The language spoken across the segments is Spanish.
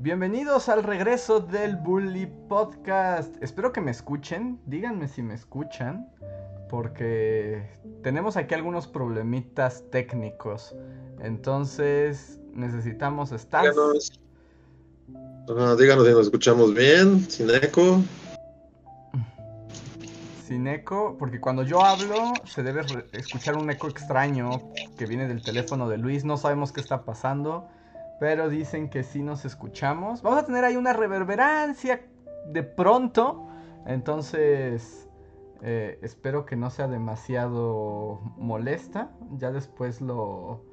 Bienvenidos al regreso del Bully Podcast. Espero que me escuchen. Díganme si me escuchan. Porque tenemos aquí algunos problemitas técnicos. Entonces necesitamos estar. Díganos. díganos si nos escuchamos bien, sin eco. Sin eco, porque cuando yo hablo se debe escuchar un eco extraño que viene del teléfono de Luis. No sabemos qué está pasando. Pero dicen que sí nos escuchamos. Vamos a tener ahí una reverberancia de pronto. Entonces, eh, espero que no sea demasiado molesta. Ya después lo,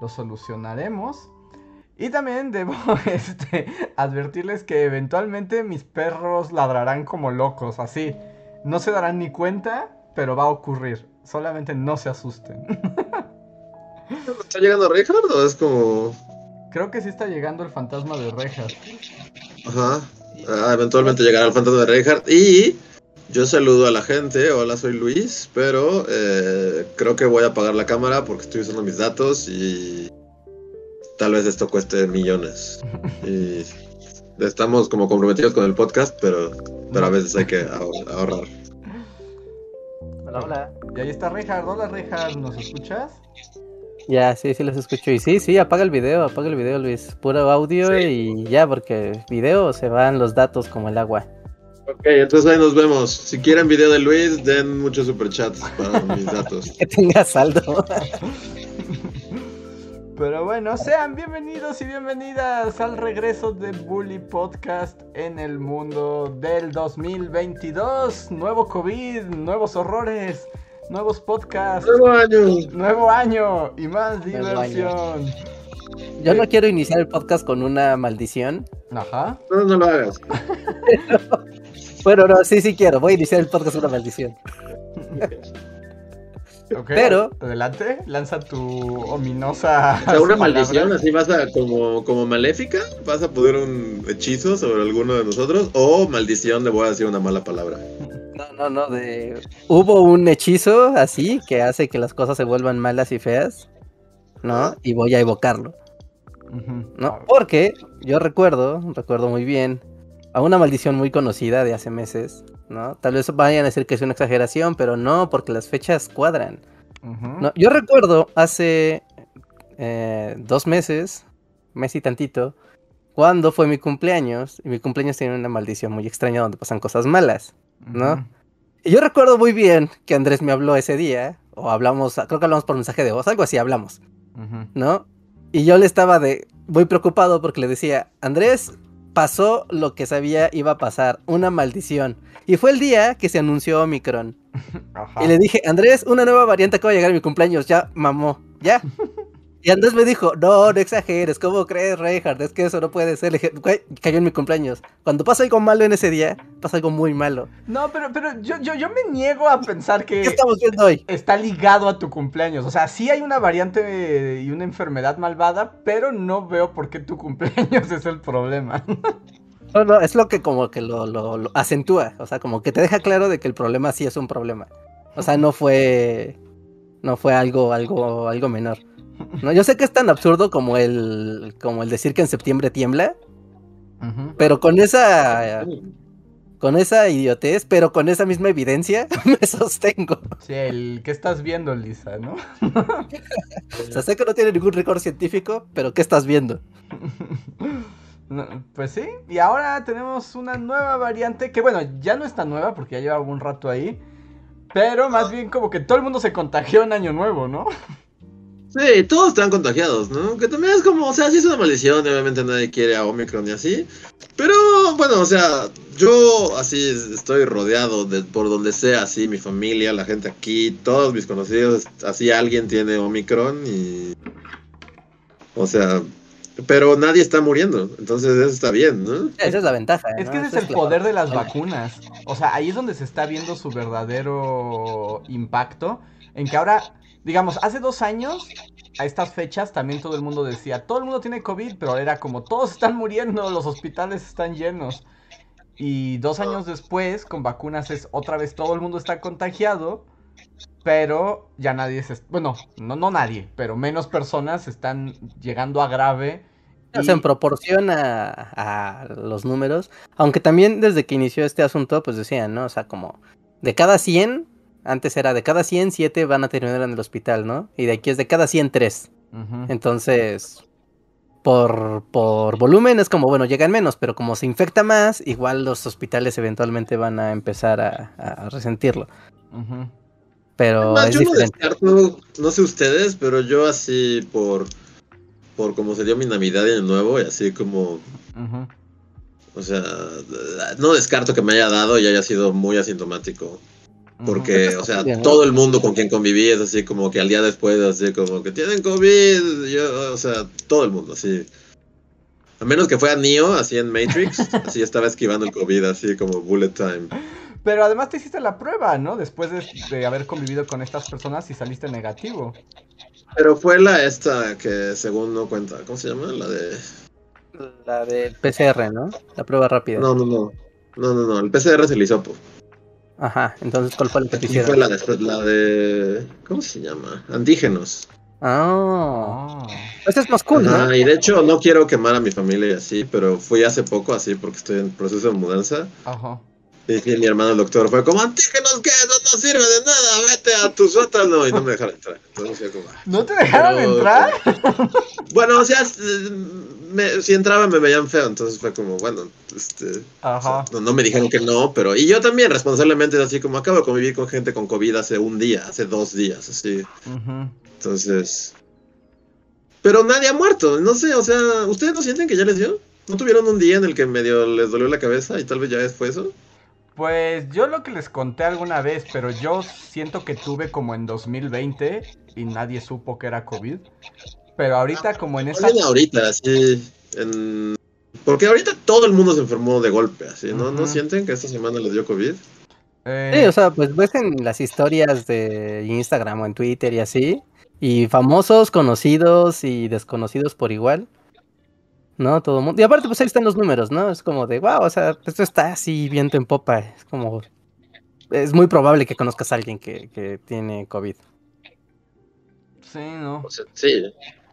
lo solucionaremos. Y también debo este, advertirles que eventualmente mis perros ladrarán como locos, así. No se darán ni cuenta, pero va a ocurrir. Solamente no se asusten. ¿Está llegando Richard o es como Creo que sí está llegando el fantasma de Reinhardt. Ajá. Ah, eventualmente llegará el fantasma de Reinhardt. Y yo saludo a la gente. Hola, soy Luis. Pero eh, creo que voy a apagar la cámara porque estoy usando mis datos y tal vez esto cueste millones. y estamos como comprometidos con el podcast, pero, pero a veces hay que ahorrar. Hola, hola. Y ahí está Reinhardt. Hola, Reinhardt. ¿Nos escuchas? Ya, sí, sí los escucho. Y sí, sí, apaga el video, apaga el video, Luis. Puro audio y ya, porque video se van los datos como el agua. Ok, entonces ahí nos vemos. Si quieren video de Luis, den muchos superchats para mis datos. que tenga saldo. Pero bueno, sean bienvenidos y bienvenidas al regreso de Bully Podcast en el mundo del 2022. Nuevo COVID, nuevos horrores nuevos podcasts. Nuevo año. Nuevo año y más diversión. Yo no quiero iniciar el podcast con una maldición. Ajá. No, no lo hagas. bueno, no, sí, sí quiero. Voy a iniciar el podcast con una maldición. Pero adelante, lanza tu ominosa. O sea, una maldición, así vas a como, como maléfica, vas a poder un hechizo sobre alguno de nosotros, o maldición de voy a decir una mala palabra. No, no, no, de... Hubo un hechizo así que hace que las cosas se vuelvan malas y feas, ¿no? Y voy a evocarlo. ¿No? Porque yo recuerdo, recuerdo muy bien, a una maldición muy conocida de hace meses, ¿no? Tal vez vayan a decir que es una exageración, pero no, porque las fechas cuadran. ¿no? Yo recuerdo hace eh, dos meses, mes y tantito, cuando fue mi cumpleaños, y mi cumpleaños tiene una maldición muy extraña donde pasan cosas malas. ¿No? Y yo recuerdo muy bien que Andrés me habló ese día, o hablamos, creo que hablamos por mensaje de voz, algo así hablamos, ¿no? Y yo le estaba de muy preocupado porque le decía, Andrés, pasó lo que sabía iba a pasar, una maldición. Y fue el día que se anunció Omicron. Y le dije, Andrés, una nueva variante que va a llegar a mi cumpleaños, ya, mamó, ya. Y Andrés me dijo, no, no exageres, ¿cómo crees, Reinhardt? Es que eso no puede ser. Le dije, cayó en mi cumpleaños. Cuando pasa algo malo en ese día, pasa algo muy malo. No, pero, pero yo, yo, yo me niego a pensar que... ¿Qué estamos viendo hoy? Está ligado a tu cumpleaños. O sea, sí hay una variante y una enfermedad malvada, pero no veo por qué tu cumpleaños es el problema. No, no, es lo que como que lo, lo, lo acentúa. O sea, como que te deja claro de que el problema sí es un problema. O sea, no fue... No fue algo, algo, algo menor. No, yo sé que es tan absurdo como el, como el decir que en septiembre tiembla, pero con esa, con esa idiotez, pero con esa misma evidencia, me sostengo. Sí, el que estás viendo, Lisa, ¿no? o sea, sé que no tiene ningún récord científico, pero ¿qué estás viendo? pues sí, y ahora tenemos una nueva variante que, bueno, ya no está nueva porque ya lleva algún rato ahí, pero más bien como que todo el mundo se contagió en Año Nuevo, ¿no? Sí, todos están contagiados, ¿no? Que también es como, o sea, sí es una maldición, obviamente nadie quiere a Omicron y así. Pero bueno, o sea, yo así estoy rodeado de por donde sea, así mi familia, la gente aquí, todos mis conocidos, así alguien tiene Omicron y... O sea, pero nadie está muriendo, entonces eso está bien, ¿no? Esa es la ventaja. Es que ese es el la- poder de las vacunas. O sea, ahí es donde se está viendo su verdadero impacto. En que ahora, digamos, hace dos años, a estas fechas, también todo el mundo decía, todo el mundo tiene COVID, pero era como, todos están muriendo, los hospitales están llenos. Y dos años después, con vacunas es otra vez todo el mundo está contagiado, pero ya nadie se... Bueno, no, no nadie, pero menos personas están llegando a grave. En proporción a, a los números, aunque también desde que inició este asunto, pues decían, ¿no? O sea, como de cada 100, antes era de cada 100, 7 van a terminar en el hospital, ¿no? Y de aquí es de cada 100, 3. Ujú. Entonces, por, por volumen es como, bueno, llegan menos, pero como se infecta más, igual los hospitales eventualmente van a empezar a, a resentirlo. Pero Además, es yo no descarto, no sé ustedes, pero yo así por por cómo se dio mi Navidad y Año Nuevo y así como, o sea, no descarto que me haya dado y haya sido muy asintomático. Porque, o sea, todo el mundo con quien conviví es así como que al día después, así como que tienen COVID, yo, o sea, todo el mundo, así. A menos que fuera Neo, así en Matrix, así estaba esquivando el COVID, así como bullet time. Pero además te hiciste la prueba, ¿no? Después de, de haber convivido con estas personas y saliste negativo. Pero fue la esta que según no cuenta, ¿cómo se llama? La de... La del PCR, ¿no? La prueba rápida. No, no, no. No, no, no. El PCR se le hizo. Ajá, entonces, ¿cuál fue la que te fue la de, la de. ¿Cómo se llama? Antígenos. Ah, Ah. ese es más cool, ¿no? Ajá, y de hecho no quiero quemar a mi familia y así, pero fui hace poco así porque estoy en proceso de mudanza. Ajá. Y, y mi hermano el doctor fue como, antígenos, ¿qué? No nos sirve de nada, vete a tu sótano. Y no me dejaron entrar. Entonces como. ¿No te dejaron Pero- entrar? Bueno, o sea, me- si entraba me veían feo, entonces fue como, bueno, este... o sea, Ajá. no, no me dijeron que no, pero... Y yo también, responsablemente, así como acabo de convivir con gente con COVID hace un día, hace dos días, así. Entonces... Pero nadie ha muerto, no sé, o sea, ¿ustedes no sienten que ya les dio? ¿No tuvieron un día en el que medio les dolió la cabeza y tal vez ya fue eso? Pues yo lo que les conté alguna vez, pero yo siento que tuve como en 2020 y nadie supo que era COVID. Pero ahorita como en esta... ahorita, así, en... Porque ahorita todo el mundo se enfermó de golpe, así, ¿no? ¿No sienten que esta semana les dio COVID? eh, Sí, o sea, pues ves en las historias de Instagram o en Twitter y así, y famosos, conocidos y desconocidos por igual, ¿no? Todo el mundo. Y aparte, pues ahí están los números, ¿no? Es como de, wow, o sea, esto está así viento en popa. Es como, es muy probable que conozcas a alguien que, que tiene COVID. Sí, no. O sea, sí.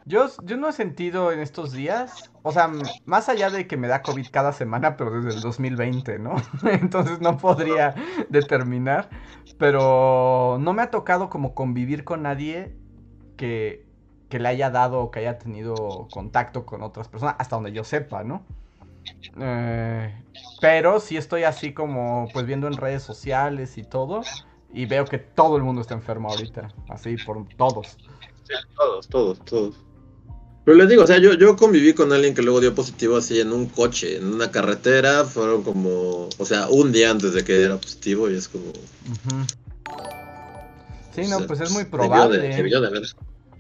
Yo, yo no he sentido en estos días, o sea, más allá de que me da COVID cada semana, pero desde el 2020, ¿no? Entonces no podría determinar, pero no me ha tocado como convivir con nadie que, que le haya dado o que haya tenido contacto con otras personas, hasta donde yo sepa, ¿no? Eh, pero sí estoy así como, pues viendo en redes sociales y todo, y veo que todo el mundo está enfermo ahorita, así por todos. Sí, todos, todos, todos. Pero les digo, o sea, yo, yo conviví con alguien que luego dio positivo así en un coche, en una carretera, fueron como, o sea, un día antes de que era positivo y es como... Ujú. Sí, no, o sea, pues es muy debió de- probable. debió de haber.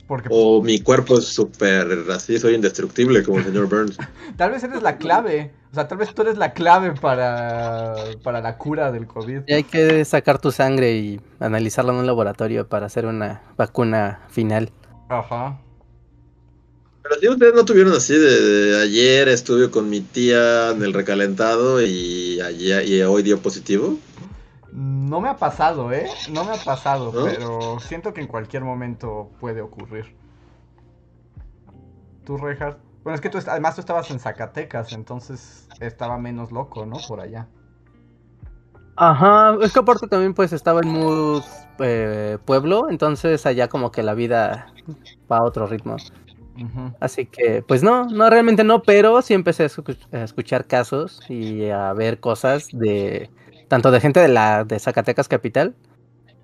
Porque O mi cuerpo es súper así, soy indestructible como el señor Burns. tal vez eres la clave. O sea, tal vez tú eres la clave para, para la cura del COVID. Y hay que sacar tu sangre y analizarla en un laboratorio para hacer una vacuna final. Ajá. Pero si ustedes no tuvieron así de, de ayer estuve con mi tía en el recalentado y, ayer, y hoy dio positivo. No me ha pasado, ¿eh? No me ha pasado, ¿No? pero siento que en cualquier momento puede ocurrir. ¿Tú, Reinhardt? Bueno, es que tú, además tú estabas en Zacatecas, entonces estaba menos loco, ¿no? Por allá. Ajá, es que aparte también pues estaba en mood eh, pueblo, entonces allá como que la vida va a otro ritmo. Así que, pues no, no, realmente no, pero sí empecé a, a escuchar casos y a ver cosas de tanto de gente de la de Zacatecas capital,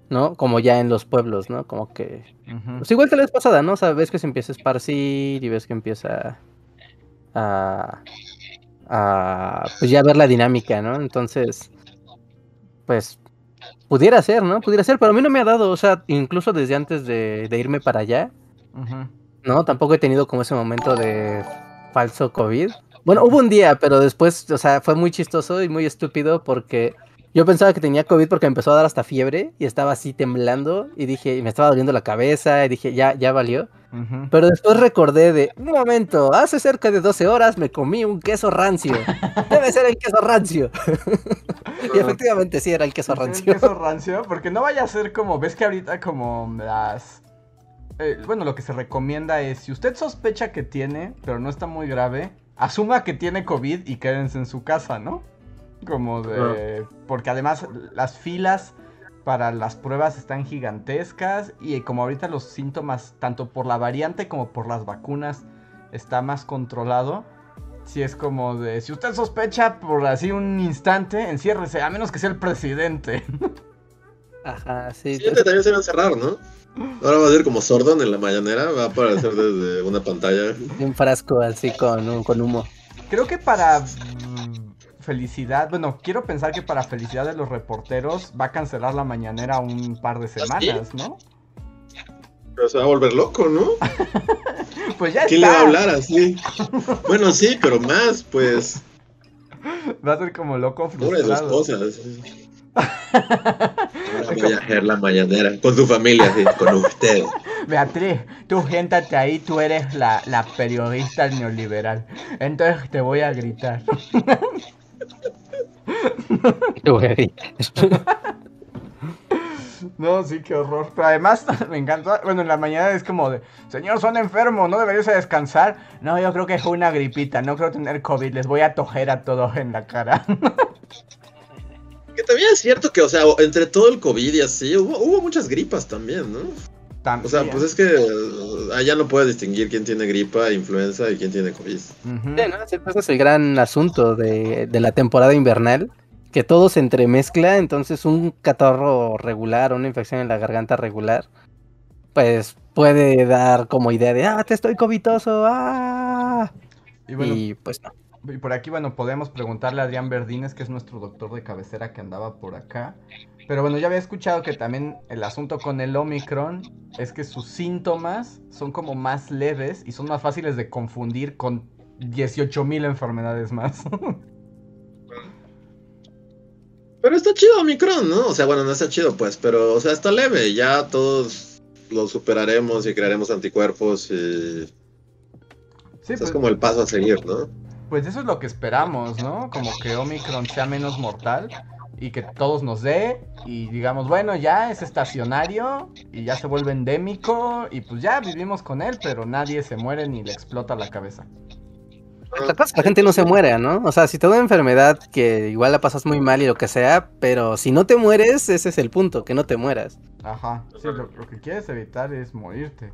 ¿no? Como ya en los pueblos, ¿no? Como que pues igual que la vez pasada, ¿no? O sea, ves que se empieza a esparcir y ves que empieza a a pues ya ver la dinámica, ¿no? Entonces, pues pudiera ser, ¿no? Pudiera ser, pero a mí no me ha dado, o sea, incluso desde antes de, de irme para allá. No, tampoco he tenido como ese momento de falso COVID. Bueno, hubo un día, pero después, o sea, fue muy chistoso y muy estúpido porque yo pensaba que tenía COVID porque me empezó a dar hasta fiebre y estaba así temblando y dije, y me estaba doliendo la cabeza y dije, ya, ya valió. Pero después recordé de, un momento, hace cerca de 12 horas me comí un queso rancio. Debe ser el queso rancio. y efectivamente sí era el queso rancio. El queso rancio, porque no vaya a ser como, ves que ahorita como las... Eh, bueno, lo que se recomienda es, si usted sospecha que tiene, pero no está muy grave, asuma que tiene COVID y quédense en su casa, ¿no? Como de... Porque además las filas para las pruebas están gigantescas y como ahorita los síntomas, tanto por la variante como por las vacunas, está más controlado. Si es como de, si usted sospecha por así un instante, enciérrese, a menos que sea el presidente. Ajá, sí. Sí, también se va a encerrar, ¿no? Ahora va a ser como Sordon en la mañanera, va a aparecer desde una pantalla. Un frasco así con, con humo. Creo que para felicidad, bueno, quiero pensar que para felicidad de los reporteros va a cancelar la mañanera un par de ¿Ah, semanas, ¿no? Pero se va a volver loco, ¿no? pues ya ¿Quién le va a hablar así? bueno, sí, pero más, pues. Va a ser como loco frustrado. dos cosas. Voy a hacer la mañanera con tu familia, con usted. Beatriz, tú siéntate ahí, tú eres la, la periodista neoliberal. Entonces te voy a gritar. No, sí, qué horror. Pero además me encanta. Bueno, en la mañana es como de: Señor, son enfermos, ¿no deberías descansar? No, yo creo que es una gripita. No creo tener COVID. Les voy a tojer a todos en la cara. Que también es cierto que, o sea, entre todo el COVID y así, hubo, hubo muchas gripas también, ¿no? O sea, pues es que uh, allá no puedes distinguir quién tiene gripa, influenza y quién tiene COVID. Sí, ¿no? Ese es el gran asunto de, la temporada invernal, que todo se entremezcla, entonces un catarro regular, una infección en la garganta regular, pues puede dar como idea de, ah, te estoy covitoso, ah. Y, pues no. Y por aquí, bueno, podemos preguntarle a Adrián Verdines, que es nuestro doctor de cabecera que andaba por acá, pero bueno, ya había escuchado que también el asunto con el Omicron es que sus síntomas son como más leves y son más fáciles de confundir con 18.000 enfermedades más. pero está chido Omicron, ¿no? O sea, bueno, no está chido pues, pero o sea, está leve. Ya todos lo superaremos y crearemos anticuerpos y... Sí, es pues como el paso a seguir, ¿no? Pues eso es lo que esperamos, ¿no? Como que Omicron sea menos mortal y que todos nos dé y digamos, bueno, ya es estacionario y ya se vuelve endémico y pues ya vivimos con él, pero nadie se muere ni le explota la cabeza. La la gente no se muere, ¿no? O sea, si te da una enfermedad que igual la pasas muy mal y lo que sea, pero si no te mueres, ese es el punto, que no te mueras. Ajá, sí, lo, que quieres evitar es morirte.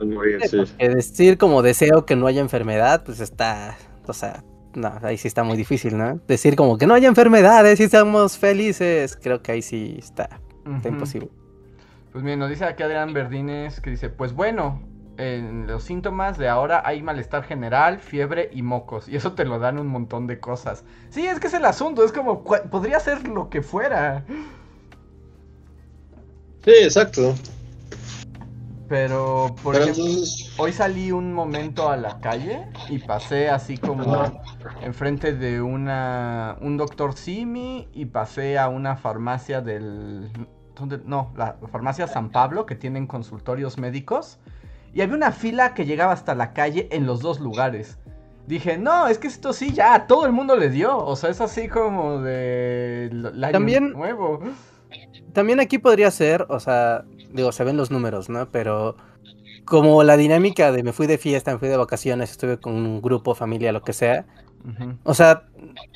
Morir, sí. decir como deseo que no haya enfermedad, pues está, o sea, no, ahí sí está muy difícil, ¿no? Decir como que no haya enfermedades y estamos felices, creo que ahí sí está, imposible. Pues bien, nos dice aquí Adrián Verdines que dice, pues bueno, en los síntomas de ahora hay malestar general, fiebre y mocos. Y eso te lo dan un montón de cosas. Sí, es que es el asunto, es como, podría ser lo que fuera. Sí, exacto. Pero, por ejemplo, hoy salí un momento a la calle y pasé así como enfrente de una un doctor Simi y pasé a una farmacia del ¿dónde? no, la farmacia San Pablo que tienen consultorios médicos y había una fila que llegaba hasta la calle en los dos lugares. Dije, no, es que esto sí ya a todo el mundo le dio. O sea, es así como de la también, nuevo. También aquí podría ser, o sea, digo, se ven los números, ¿no? Pero como la dinámica de me fui de fiesta, me fui de vacaciones, estuve con un grupo, familia, lo que sea. O sea,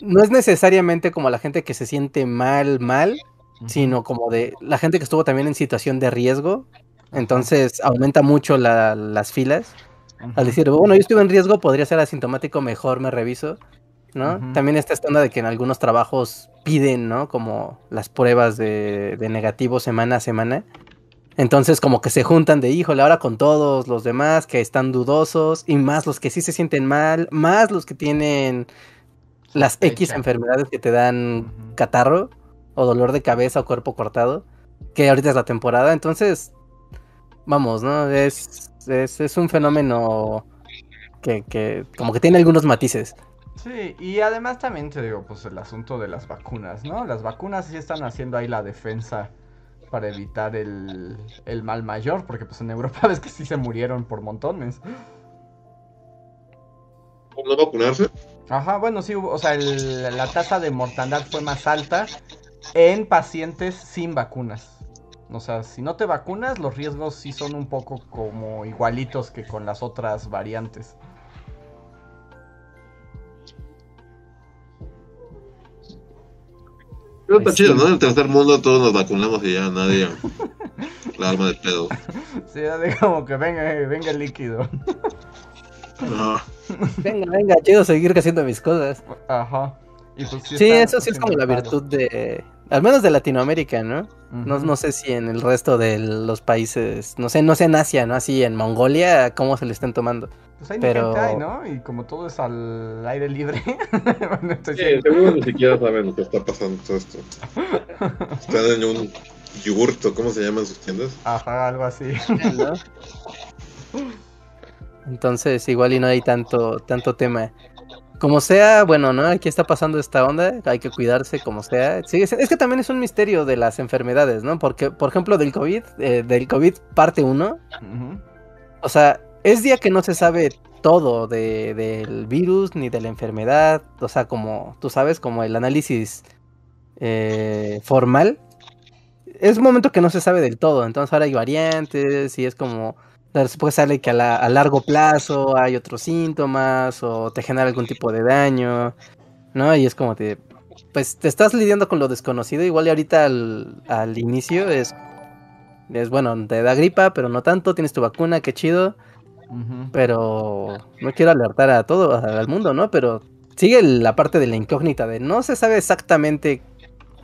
no es necesariamente como la gente que se siente mal, mal, sino como de la gente que estuvo también en situación de riesgo. Entonces aumenta mucho las filas. Al decir, bueno, yo estuve en riesgo, podría ser asintomático, mejor me reviso. ¿no? También está esta onda de que en algunos trabajos piden, ¿no? Como las pruebas de, de negativo semana a semana. Entonces como que se juntan de, híjole, ahora con todos los demás que están dudosos y más los que sí se sienten mal, más los que tienen las X enfermedades que te dan catarro o dolor de cabeza o cuerpo cortado, que ahorita es la temporada, entonces, vamos, ¿no? Es, es, es un fenómeno que, que como que tiene algunos matices. Sí, y además también te digo, pues el asunto de las vacunas, ¿no? Las vacunas sí están haciendo ahí la defensa para evitar el, el mal mayor, porque pues en Europa ves que sí se murieron por montones. ¿Por no vacunarse? Ajá, bueno, sí, o sea, el- la tasa de mortandad fue más alta en pacientes sin vacunas. O sea, si no te vacunas, los riesgos sí son un poco como igualitos que con las otras variantes. Pero está Pues chido, sí. ¿no? En el tercer mundo todos nos vacunamos y ya nadie. La alma de pedo. Sí, de como que venga, venga el líquido. No. Venga, venga, chido seguir haciendo mis cosas. Ajá. Y pues Sí, está- eso sí es como la virtud de, al menos de Latinoamérica, ¿no? No, no sé si en el resto de los países, no sé, no sé en Asia, ¿no? Así en Mongolia, cómo se le están tomando. Pues hay pero- gente hay, ¿no? Y como todo es al aire libre. bueno, estoy Sí, siendo- seguro ni siquiera saben lo que está pasando todo esto. Están en un yogurto, ¿cómo se llaman sus tiendas? Ajá, algo así. ¿no? Entonces, igual y no hay tanto, tanto tema. Como sea, bueno, ¿no? Aquí está pasando esta onda, hay que cuidarse como sea. Sí, es, que también es un misterio de las enfermedades, ¿no? Porque, por ejemplo, del COVID, eh, del COVID parte 1, Ujú. o sea, es día que no se sabe todo de, del virus ni de la enfermedad, o sea, como tú sabes, como el análisis eh, formal, es un momento que no se sabe del todo, entonces ahora hay variantes y es como, después sale que a, la- a largo plazo hay otros síntomas o te genera algún tipo de daño, ¿no? Y es como te, pues te estás lidiando con lo desconocido, igual y ahorita al, al inicio es, es bueno, te da gripa, pero no tanto, tienes tu vacuna, qué chido, pero no quiero alertar a todo, al mundo, ¿no? Pero sigue la parte de la incógnita de no se sabe exactamente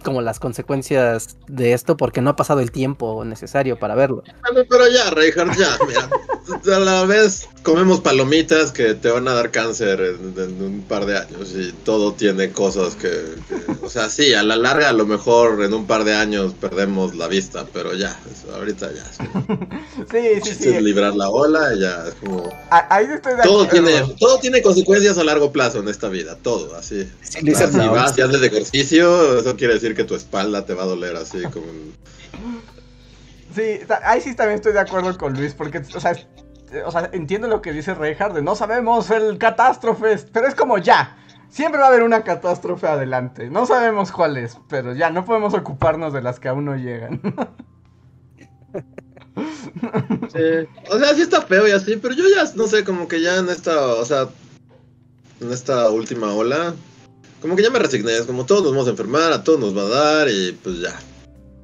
como las consecuencias de esto porque no ha pasado el tiempo necesario para verlo. Bueno, pero ya, Reinhardt, ya, mira. A la vez comemos palomitas que te van a dar cáncer en, en un par de años y todo tiene cosas que, que- O sea, sí, a la larga a lo mejor en un par de años perdemos la vista, pero ya, ahorita ya. Es, Sí, sí, es sí. librar la ola y ya, es como... A- Ahí estoy de Todo tiene, todo tiene consecuencias a largo plazo en esta vida, todo, así. Sí, si vas y haces ejercicio, eso quiere decir que tu espalda te va a doler así como... Sí, ahí sí también estoy de acuerdo con Luis, porque, o sea, es- o sea, entiendo lo que dice Reinhardt, de no sabemos el catástrofe, pero es como ya, siempre va a haber una catástrofe adelante, no sabemos cuál es, pero ya, no podemos ocuparnos de las que aún no llegan. O sea, sí está feo y así, pero yo ya, no sé, como que ya en esta, o sea, en esta última ola, como que ya me resigné, es como todos nos vamos a enfermar, a todos nos va a dar y pues ya,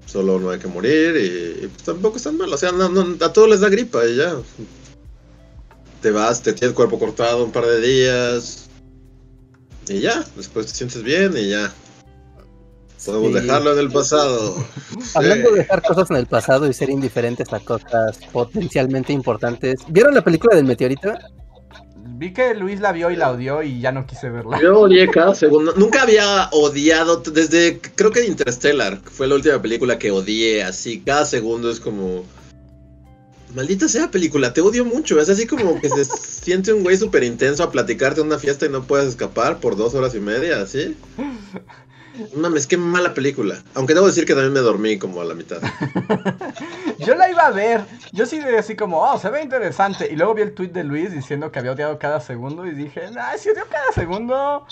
solo no hay que morir y, y, pues tampoco es tan mal, o sea, no, no, a todos les da gripa y ya. Te vas, te tienes el cuerpo cortado un par de días y ya, después te sientes bien y ya. Podemos Sí. dejarlo en el pasado. Hablando Sí. de dejar cosas en el pasado y ser indiferentes a cosas potencialmente importantes. ¿Vieron la película del meteorito? Vi que Luis la vio y la odió y ya no quise verla. Yo odié cada segundo. Nunca había odiado desde, creo que Interstellar fue la última película que odié. Así, cada segundo es como. Maldita sea película, te odio mucho. Es así como que se siente un güey súper intenso a platicarte en una fiesta y no puedes escapar por dos horas y media, ¿así? Mames, qué mala película. Aunque debo decir que también me dormí como a la mitad. Yo la iba a ver, yo sí de así como, oh, se ve interesante. Y luego vi el tweet de Luis diciendo que había odiado cada segundo y dije, nah, si odio cada segundo,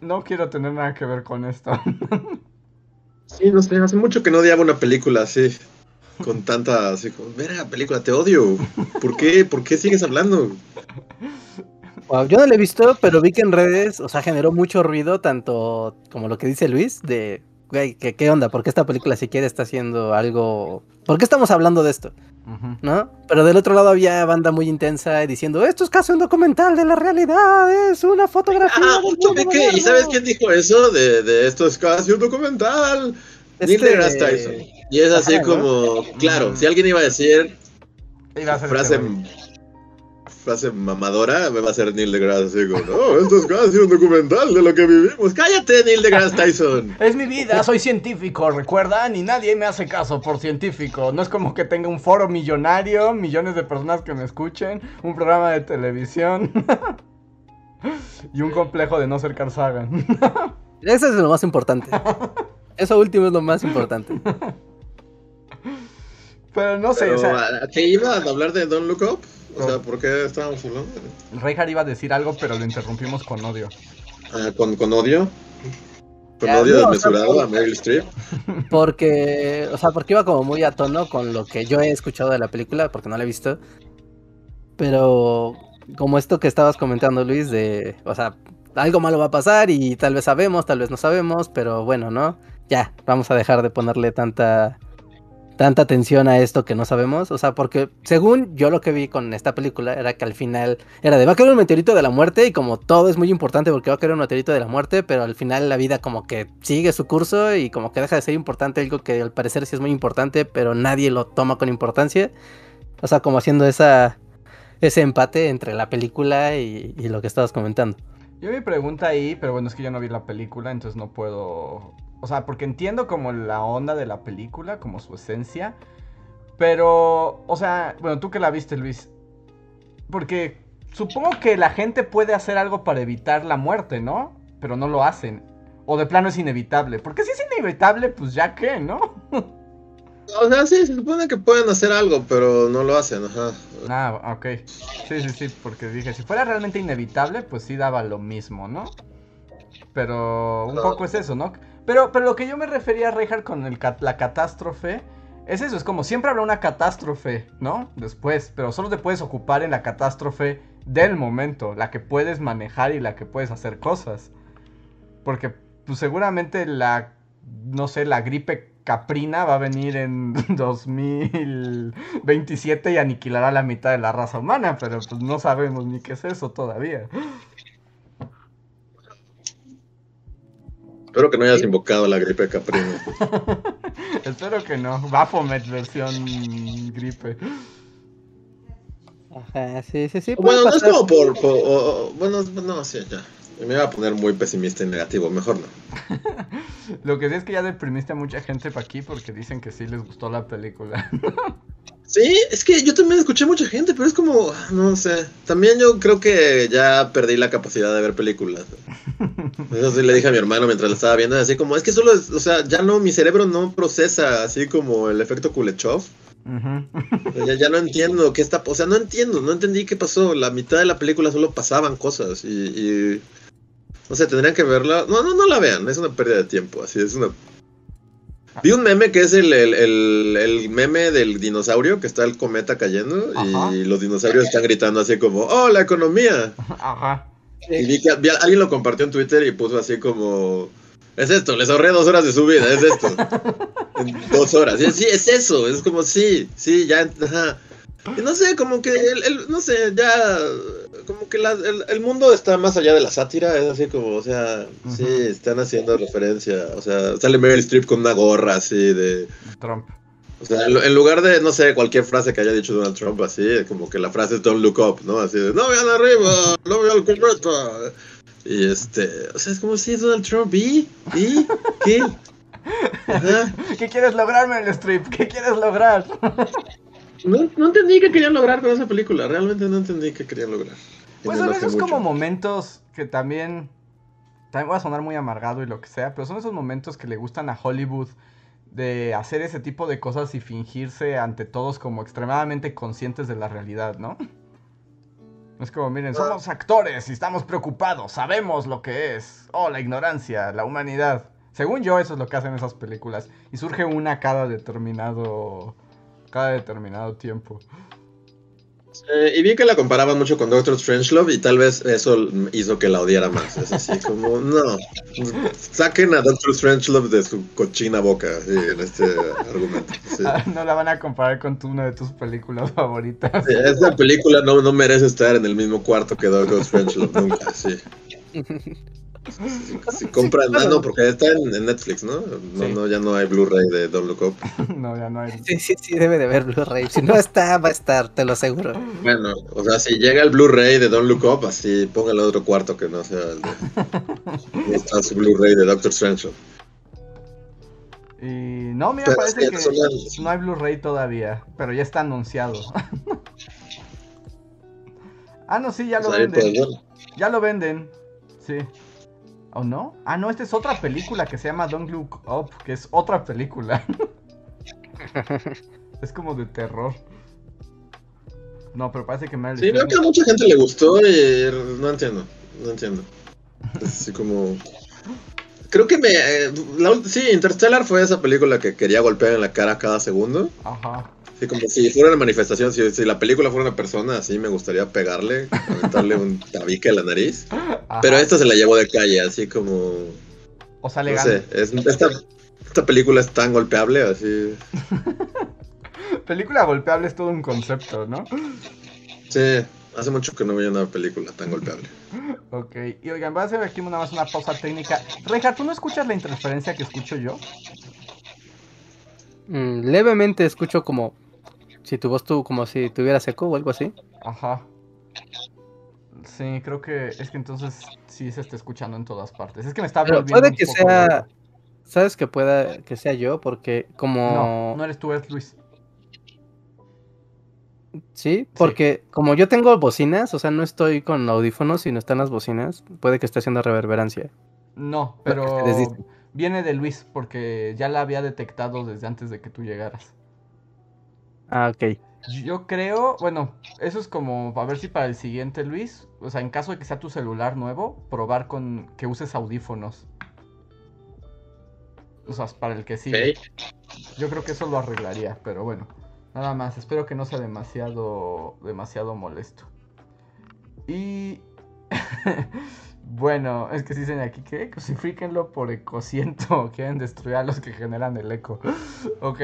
no quiero tener nada que ver con esto. Sí, no sé, hace mucho que no odiaba una película así. Con tanta, así como, verga, película, te odio. ¿Por qué? ¿Por qué sigues hablando? Wow, yo no la he visto, pero vi que en redes, o sea, generó mucho ruido, tanto como lo que dice Luis, de, güey, ¿qué, ¿qué onda? ¿Por qué esta película siquiera está haciendo algo? ¿Por qué estamos hablando de esto? ¿No? Pero del otro lado había banda muy intensa diciendo, esto es casi un documental de la realidad, es una fotografía. Ah, del que, ¿y moderno". sabes quién dijo eso? De, de esto es casi un documental. Neil Este- deGrasse Tyson. Y es así Ajá, ¿no? como, claro, Mm. si alguien iba a decir Iba a ser frase, este. Frase mamadora, me va a hacer Neil deGrasse así como, no, esto es casi un documental de lo que vivimos. Cállate, Neil deGrasse Tyson. Es mi vida, soy científico, ¿recuerdan? Y nadie me hace caso por científico. No es como que tenga un foro millonario, millones de personas que me escuchen, un programa de televisión y un complejo de no ser Carl Sagan. Eso es lo más importante. Eso último es lo más importante. Pero no sé, o sea... ¿A qué iba a hablar de Don't Look Up? O sea, ¿por qué estábamos hablando? Reinhardt iba a decir algo, pero lo interrumpimos con odio. Ah, ¿con, con odio? ¿Con odio desmesurado a Meryl Streep? Porque, o sea, porque iba como muy a tono con lo que yo he escuchado de la película, porque no la he visto. Pero como esto que estabas comentando, Luis, de, o sea, algo malo va a pasar y tal vez sabemos, tal vez no sabemos, pero bueno, ¿no? Ya, vamos a dejar de ponerle tanta tanta atención a esto que no sabemos. O sea, porque según yo lo que vi con esta película era que al final era de va a caer un meteorito de la muerte y como todo es muy importante porque va a caer un meteorito de la muerte, pero al final la vida como que sigue su curso y como que deja de ser importante algo que al parecer sí es muy importante, pero nadie lo toma con importancia. O sea, como haciendo esa ese empate entre la película y, lo que estabas comentando. Yo mi pregunta ahí, pero bueno, es que yo no vi la película, entonces no puedo o sea, porque entiendo como la onda de la película, como su esencia. Pero, o sea, bueno, tú que la viste, Luis. Porque supongo que la gente puede hacer algo para evitar la muerte, ¿no? Pero no lo hacen. O de plano es inevitable. Porque si es inevitable, pues ya qué, ¿no? O sea, sí, se supone que pueden hacer algo, pero no lo hacen, ajá. Ah, ok. Sí, sí, sí, porque dije, si fuera realmente inevitable, pues sí daba lo mismo, ¿no? Pero un poco es eso, ¿no? Pero, pero lo que yo me refería, Reinhardt, con la catástrofe, es eso, es como siempre habrá una catástrofe, ¿no? Después, pero solo te puedes ocupar en la catástrofe del momento, la que puedes manejar y la que puedes hacer cosas. Porque pues, seguramente la, no sé, la gripe caprina va a venir en 2027 y aniquilará la mitad de la raza humana, pero pues no sabemos ni qué es eso todavía. Espero que no hayas invocado la gripe caprina. Espero que no. Baphomet versión gripe. Ajá, sí, sí, sí. Bueno, no es como por. bueno, no, sí, ya. Me iba a poner muy pesimista y negativo, mejor no. Lo que sí es que ya deprimiste a mucha gente para aquí porque dicen que sí les gustó la película. Sí, es que yo también escuché mucha gente, pero es como, no sé. También yo creo que ya perdí la capacidad de ver películas. Eso sí le dije a mi hermano mientras la estaba viendo, así como, es que solo, es, o sea, ya no, mi cerebro no procesa así como el efecto Kulechov. ya, no entiendo qué está, o sea, no entiendo, no entendí qué pasó. La mitad de la película solo pasaban cosas y, y no sé, tendrían que verla. No, no, no la vean, es una pérdida de tiempo, así es una Vi un meme que es el, el, meme del dinosaurio que está el cometa cayendo y los dinosaurios están gritando así como, ¡Oh, la economía! Ajá. Y vi que alguien lo compartió en Twitter y puso así como, es esto, les ahorré dos horas de su vida, es esto. en dos horas. sí, es eso, es como, sí, sí, ya, ajá. No sé, como que, el, no sé, ya, como que el, mundo está más allá de la sátira, es así como, o sea, sí, están haciendo referencia, o sea, sale Meryl Streep con una gorra así de... Trump. O sea, en lugar de, no sé, cualquier frase que haya dicho Donald Trump, así, como que la frase es don't look up, ¿no? Así de, no vean arriba, no vean al Y este, o sea, es como si Donald Trump, ¿y? ¿y? ¿qué? ¿Qué quieres lograr, Meryl Streep? ¿Qué quieres lograr? No, no entendí qué querían lograr con esa película. Realmente no entendí qué querían lograr. Pues son esos como momentos que también. También voy a sonar muy amargado y lo que sea, pero son esos momentos que le gustan a Hollywood de hacer ese tipo de cosas y fingirse ante todos como extremadamente conscientes de la realidad, ¿no? Es como, miren, ah. somos actores y estamos preocupados, sabemos lo que es. Oh, la ignorancia, la humanidad. Según yo, eso es lo que hacen esas películas. Y surge una cada determinado cada determinado tiempo. y vi que la comparaban mucho con Doctor Strangelove y tal vez eso hizo que la odiara más. Es así como, no, saquen a Doctor Strangelove de su cochina boca en este argumento. Ah, no la van a comparar con una de tus películas favoritas. esta película no, no merece estar en el mismo cuarto que Doctor Strangelove, nunca, sí. Si, compran, ah, no, porque está en, Netflix, ¿no? No, no, ya no hay Blu-ray de Don't Look Up. no, ya no hay. Sí, sí, sí, debe de haber Blu-ray. Si no está, va a estar, te lo aseguro. Bueno, o sea, si llega el Blu-ray de Don't Look Up, así póngale otro cuarto que no sea el de. está su Blu-ray de Doctor Strange. Y no, mira, parece que, no hay Blu-ray todavía, pero ya está anunciado. ah, no, sí, ya lo venden. Ya lo venden. Sí. ¿O no? Ah, no, esta es otra película que se llama Don't Look Up, que es otra película. es como de terror. No, pero parece que me Sí, veo que a mucha gente le gustó y no entiendo. No entiendo. Es así como. Creo que me. Eh, sí, Interstellar fue esa película que quería golpear en la cara cada segundo. Ajá. Sí, como si fuera una manifestación, si, la película fuera una persona, así me gustaría pegarle, aventarle un tabique a la nariz. Pero esta se la llevó de calle, así como. O sea, legal. No sé, esta, esta película es tan golpeable, así. película golpeable es todo un concepto, ¿no? Sí, hace mucho que no veía una película tan golpeable. Ok, y oigan, voy a hacer aquí nada más una pausa técnica. Reja, ¿tú no escuchas la interferencia que escucho yo? Mm, levemente escucho como si tu voz tú como si tuviera seco o algo así. Ajá. Sí, creo que es que entonces sí se está escuchando en todas partes. Es que me está volviendo Puede que sea. ¿Sabes que pueda que sea yo? Porque como. No, no eres tú, es Luis. Sí, porque como yo tengo bocinas, o sea, no estoy con audífonos, sino están las bocinas, puede que esté haciendo reverberancia. No, pero viene de Luis, porque ya la había detectado desde antes de que tú llegaras. Ah, ok. Yo creo, bueno, eso es como a ver si para el siguiente, Luis, o sea, en caso de que sea tu celular nuevo, probar con que uses audífonos. O sea, para el que sí. Yo creo que eso lo arreglaría, pero bueno, nada más. Espero que no sea demasiado, demasiado molesto. Y Bueno, es que sí dicen aquí que crucifíquenlo por ecociento. Quieren destruir a los que generan el eco. ok.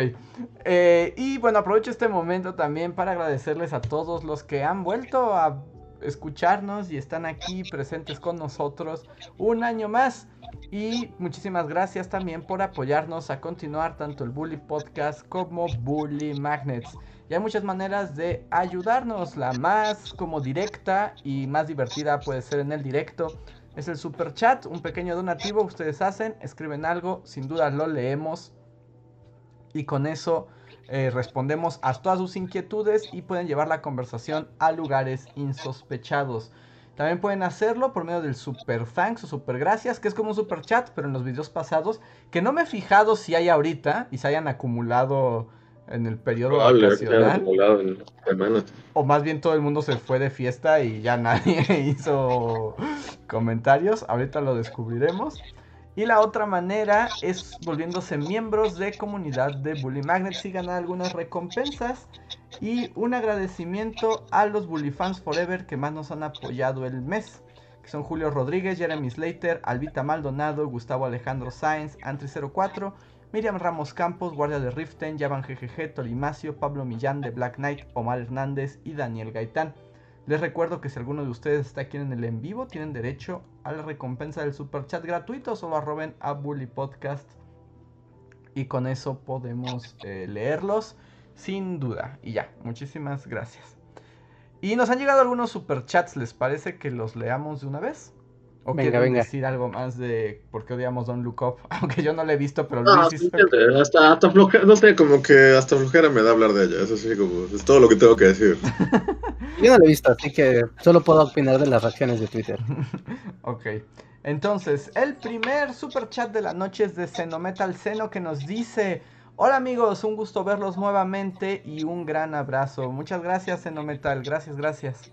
Eh, y bueno, aprovecho este momento también para agradecerles a todos los que han vuelto a escucharnos y están aquí presentes con nosotros un año más. Y muchísimas gracias también por apoyarnos a continuar tanto el Bully Podcast como Bully Magnets. Y hay muchas maneras de ayudarnos. La más como directa y más divertida puede ser en el directo. Es el super chat, un pequeño donativo. Ustedes hacen, escriben algo, sin duda lo leemos. Y con eso eh, respondemos a todas sus inquietudes y pueden llevar la conversación a lugares insospechados. También pueden hacerlo por medio del super thanks o super gracias, que es como un super chat, pero en los videos pasados, que no me he fijado si hay ahorita y se hayan acumulado en el periodo vacacional. O más bien todo el mundo se fue de fiesta y ya nadie hizo comentarios. Ahorita lo descubriremos. Y la otra manera es volviéndose miembros de comunidad de Bully Magnets y ganar algunas recompensas. Y un agradecimiento a los Bully Fans Forever que más nos han apoyado el mes. Que son Julio Rodríguez, Jeremy Slater, Albita Maldonado, Gustavo Alejandro Sáenz, Antri04, Miriam Ramos Campos, Guardia de Riften, Yavan GGG, Tolimacio, Pablo Millán de Black Knight, Omar Hernández y Daniel Gaitán. Les recuerdo que si alguno de ustedes está aquí en el en vivo, tienen derecho a la recompensa del super chat gratuito. Solo arroben a Bully Podcast. Y con eso podemos eh, leerlos sin duda. Y ya, muchísimas gracias. Y nos han llegado algunos super chats. ¿Les parece que los leamos de una vez? ¿O venga, venga. decir algo más de por qué odiamos Don't Look Up? Aunque yo no la he visto, pero no, sí, hasta, hasta flojera, no sé, como que hasta flojera me da hablar de ella. Eso sí, como es todo lo que tengo que decir. yo no la he visto, así que solo puedo opinar de las reacciones de Twitter. ok. Entonces, el primer super chat de la noche es de Xenometal Seno que nos dice: Hola amigos, un gusto verlos nuevamente y un gran abrazo. Muchas gracias, Xenometal. Gracias, gracias.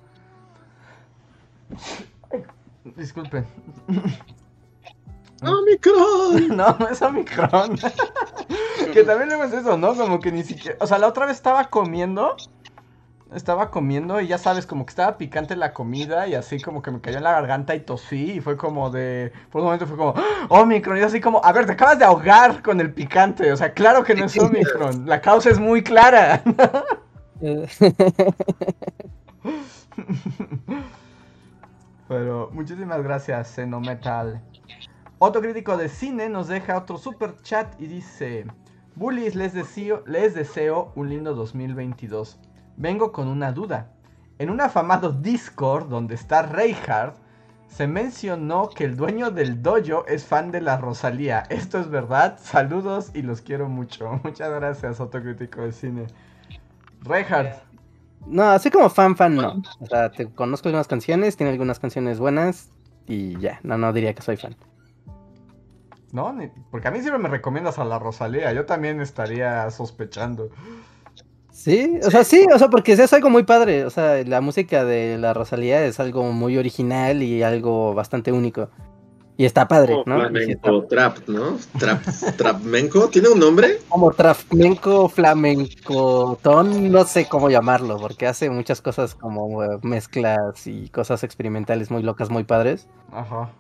Disculpen. ¡Omicron! No, no es Omicron. que también es eso, ¿no? Como que ni siquiera. O sea, la otra vez estaba comiendo. Estaba comiendo y ya sabes, como que estaba picante la comida y así como que me cayó en la garganta y tosí y fue como de... Por un momento fue como, Omicron, y así como, a ver, te acabas de ahogar con el picante, o sea, claro que no es Omicron, la causa es muy clara. Pero muchísimas gracias, Xenometal. Otro crítico de cine nos deja otro super chat y dice: Bullies, les deseo, les deseo un lindo 2022. Vengo con una duda. En un afamado Discord donde está Reinhardt, se mencionó que el dueño del dojo es fan de la Rosalía. ¿Esto es verdad? Saludos y los quiero mucho. Muchas gracias, otro crítico de cine. Reinhardt. No, así como fan, fan, no. O sea, te conozco algunas canciones, tiene algunas canciones buenas y ya, no, no diría que soy fan. No, porque a mí siempre me recomiendas a la Rosalía, yo también estaría sospechando. Sí, o sea, sí, o sea, porque es algo muy padre, o sea, la música de la Rosalía es algo muy original y algo bastante único. Y está padre, ¿no? Flamenco trap, ¿no? Trap, trapmenco, ¿tiene un nombre? Como trapmenco, flamenco, ton, no sé cómo llamarlo, porque hace muchas cosas como eh, mezclas y cosas experimentales muy locas, muy padres. Ajá.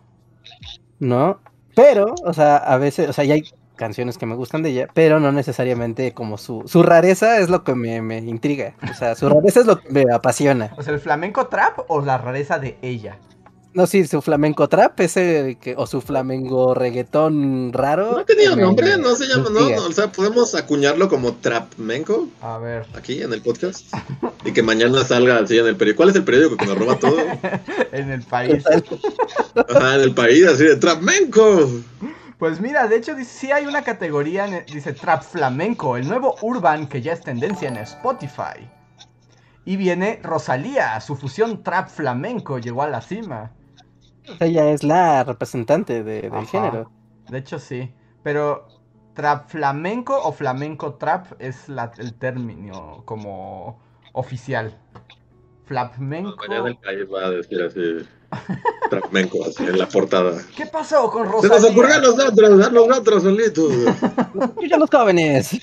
¿No? Pero, o sea, a veces, o sea, ya hay canciones que me gustan de ella, pero no necesariamente como su, su rareza es lo que me, me intriga. O sea, su rareza es lo que me apasiona. O sea, el flamenco trap o la rareza de ella. No, sí, su flamenco trap, ese que, o su flamenco reggaetón raro. No ha tenido nombre, no se llama, no, o sea, podemos acuñarlo como trapmenco. A ver. Aquí en el podcast. y que mañana salga así en el periódico. ¿Cuál es el periódico que nos roba todo? en el país. Ajá, en el país, así de trapmenco. Pues mira, de hecho sí hay una categoría, dice Trap Flamenco, el nuevo urban que ya es tendencia en Spotify. Y viene Rosalía, su fusión trap flamenco llegó a la cima. Ella es la representante de, del género. De hecho, sí. Pero trap flamenco o flamenco trap es el término como oficial. Flamenco. No, del país va a decir así. Trapmenco, así en la portada. ¿Qué pasó con Rosalía? Se nos ocurrió a nosotros, a nosotros solitos. ya los jóvenes.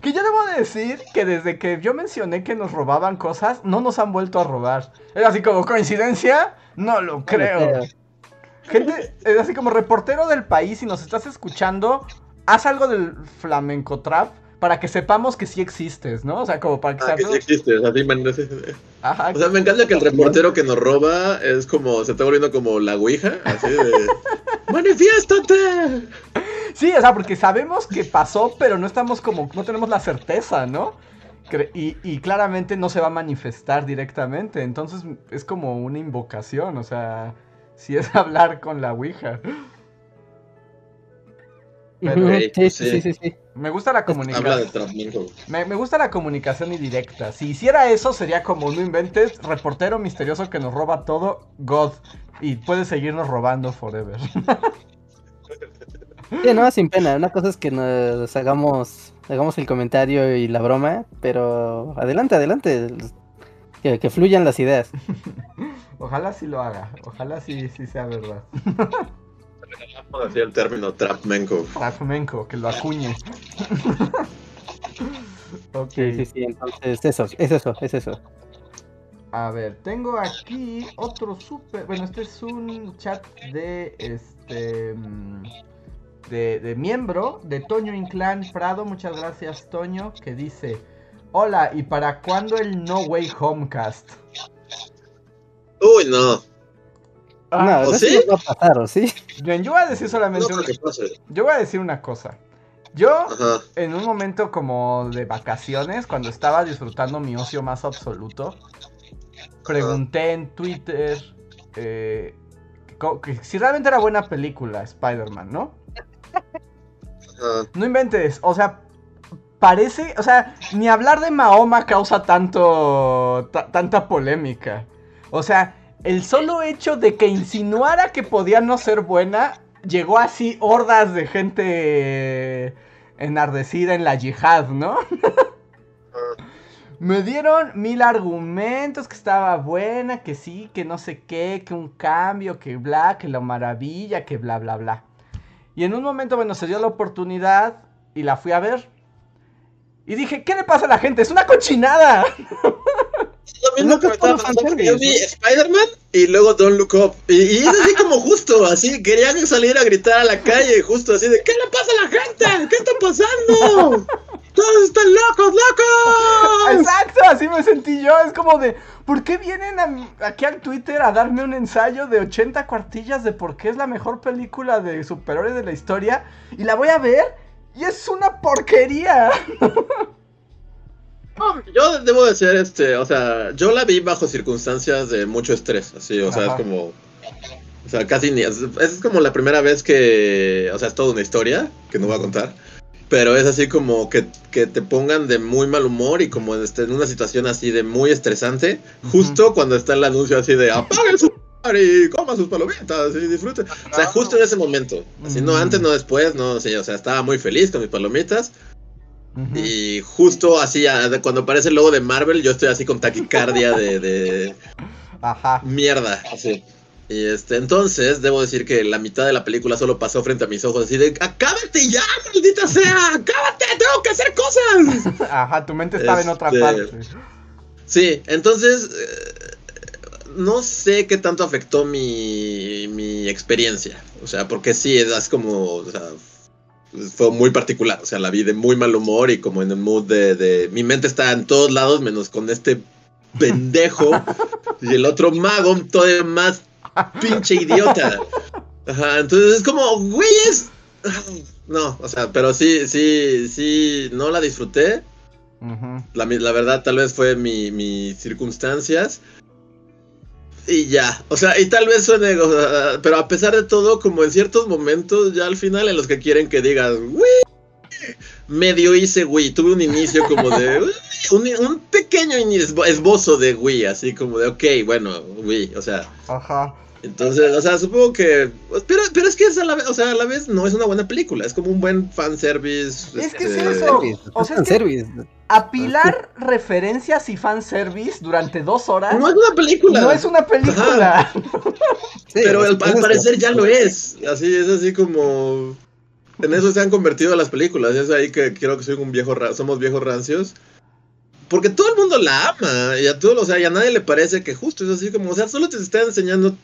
Que yo debo decir que desde que yo mencioné que nos robaban cosas, no nos han vuelto a robar. Es así como coincidencia, no lo creo. Gente, es así como reportero del país, y nos estás escuchando, haz algo del flamenco trap para que sepamos que sí existes, ¿no? O sea, como para que ah, que sí existes, o sea, Ajá, o sea, me encanta que el reportero que nos roba es como, se está volviendo como la ouija, así de... ¡Manifiéstate! Sí, o sea, porque sabemos que pasó, pero no estamos como, no tenemos la certeza, ¿no? Y, y, claramente no se va a manifestar directamente, entonces es como una invocación, o sea, si es hablar con la Ouija. sí, sí, sí, sí, Me gusta la comunicación. Me, me, gusta la comunicación indirecta. Si hiciera eso, sería como no inventes, reportero misterioso que nos roba todo, God. Y puede seguirnos robando forever. Sí, no, sin pena. Una cosa es que nos hagamos, hagamos el comentario y la broma, pero adelante, adelante. Que, que fluyan las ideas. Ojalá sí lo haga. Ojalá sí, sí sea verdad. Así el término trapmenco. Trapmenco, que lo acuñe. ok. Sí, sí, sí, entonces eso, es eso, es eso. A ver, tengo aquí otro super. Bueno, este es un chat de este. Mm, de, de miembro de Toño Inclán Prado. Muchas gracias, Toño. Que dice: Hola, ¿y para cuándo el No Way Homecast? Uy, no. Ah, ¿O sí? va a pasar, ¿o sí? yo voy a decir solamente una... Yo voy a decir una cosa. Yo, en un momento como de vacaciones, cuando estaba disfrutando mi ocio más absoluto, pregunté en Twitter eh, que, si realmente era buena película Spider-Man, ¿no? No inventes, o sea, parece, o sea, ni hablar de Mahoma causa tanto, tanta polémica. O sea, el solo hecho de que insinuara que podía no ser buena, llegó así hordas de gente enardecida en la yihad, ¿no? Me dieron mil argumentos que estaba buena, que sí, que no sé qué, que un cambio, que bla, que la maravilla, que bla, bla, bla. Y en un momento, bueno, se dio la oportunidad y la fui a ver. Y dije, ¿qué le pasa a la gente? Es una cochinada. Lo que me Yo vi Spider-Man y luego Don't Look Up. Y, es así como justo, así. Querían salir a gritar a la calle, justo así de: ¿Qué le pasa a la gente? ¿Qué está pasando? todos están locos, locos. Exacto, así me sentí yo. Es como de, ¿por qué vienen aquí al Twitter a darme un ensayo de 80 cuartillas de por qué es la mejor película de superhéroes de la historia? Y la voy a ver y es una porquería. yo debo de ser, este, o sea, yo la vi bajo circunstancias de mucho estrés, así, o sea, es como, o sea, casi ni, es, como la primera vez que, o sea, es toda una historia que no voy a contar, pero es así como que, que te pongan de muy mal humor y como este, en una situación así de muy estresante, justo cuando está el anuncio así de apaguen su y coma sus palomitas y disfruten. O sea, justo en ese momento. Así, no antes, no después, no sé, o sea, estaba muy feliz con mis palomitas. Y justo así, cuando aparece el logo de Marvel, yo estoy así con taquicardia de, de... Ajá. mierda. Así. Y este, entonces, debo decir que la mitad de la película solo pasó frente a mis ojos, así de, ¡acábate ya, maldita sea! ¡Acábate! ¡Tengo que hacer cosas! Ajá, tu mente estaba en otra este, parte. Sí, entonces, eh, no sé qué tanto afectó mi, mi experiencia. O sea, porque sí, es como, o sea, fue muy particular. O sea, la vi de muy mal humor y como en el mood de, Mi mente está en todos lados, menos con este pendejo y el otro mago todavía más pinche idiota. Ajá, entonces es como, güeyes. No, o sea, pero sí, sí, sí, no la disfruté. la, la, verdad, tal vez fue mi, mis circunstancias. Y ya, o sea, y tal vez suene, pero a pesar de todo, como en ciertos momentos, ya al final en los que quieren que digas, medio hice Wii, tuve un inicio como de, un, pequeño esbozo de Wii, así como de, ok, bueno, Wii, o sea. Ajá. Entonces, o sea, supongo que. Pero, pero es que es a la vez, o sea, a la vez no es una buena película, es como un buen fanservice. Es que es este, eso. O sea, es apilar referencias y fanservice durante dos horas. No es una película. No es una película. pero al, parecer ya lo es. Así, es así como. En eso se han convertido las películas. Es ahí que creo que soy un viejo somos viejos rancios. Porque todo el mundo la ama. Y a todos, o sea, y a nadie le parece que justo es así como, o sea, solo te está enseñando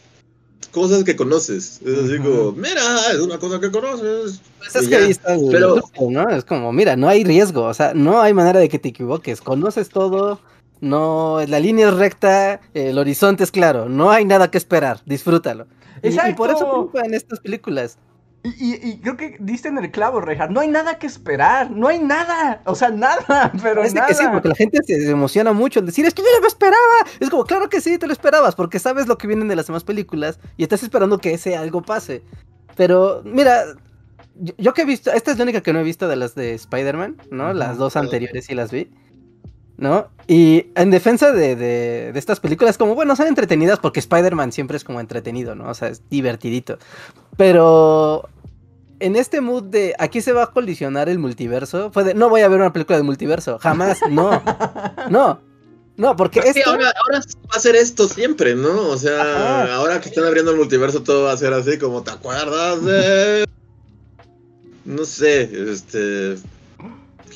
cosas que conoces. Es así como, mira, es una cosa que conoces. Pues es que ahí está pero... ¿no? Es como, mira, no hay riesgo, o sea, no hay manera de que te equivoques. Conoces todo, no, la línea es recta, el horizonte es claro, no hay nada que esperar, disfrútalo. Y, y, por eso en estas películas. Y, creo que diste en el clavo, Rejar. No hay nada que esperar. No hay nada. O sea, nada. Pero nada. que sí, porque la gente se emociona mucho al decir, es que yo ya lo esperaba. Es como, claro que sí, te lo esperabas, porque sabes lo que vienen de las demás películas y estás esperando que ese algo pase. Pero, mira, yo, que he visto, esta es la única que no he visto de las de Spider-Man, ¿no? Las dos anteriores sí las vi. ¿No? Y en defensa de, de, de, estas películas, como bueno, son entretenidas porque Spider-Man siempre es como entretenido, ¿no? O sea, es divertidito. Pero en este mood de aquí se va a colisionar el multiverso, fue de no voy a ver una película de multiverso, jamás, no. No. No, porque es ahora, ahora, va a ser esto siempre, ¿no? O sea, ahora que están abriendo el multiverso todo va a ser así como te acuerdas de no sé, este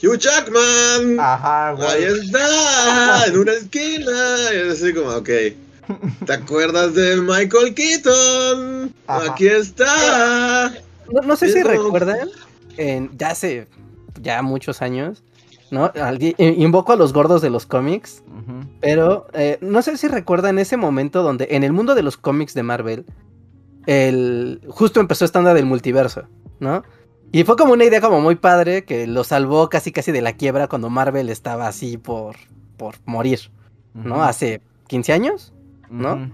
Hugh Jackman. Ajá, güey. Ahí está, en una esquina. Y es así como, ok. ¿Te acuerdas de Michael Keaton? Aquí está. No, sé si recuerdan, en, ya hace ya muchos años, ¿no? Invoco a los gordos de los cómics, pero eh, no sé si recuerdan ese momento donde en el mundo de los cómics de Marvel, el, justo empezó esta onda del multiverso, ¿no? Y fue como una idea como muy padre que lo salvó casi casi de la quiebra cuando Marvel estaba así por, por morir, ¿no? Hace 15 años, ¿no?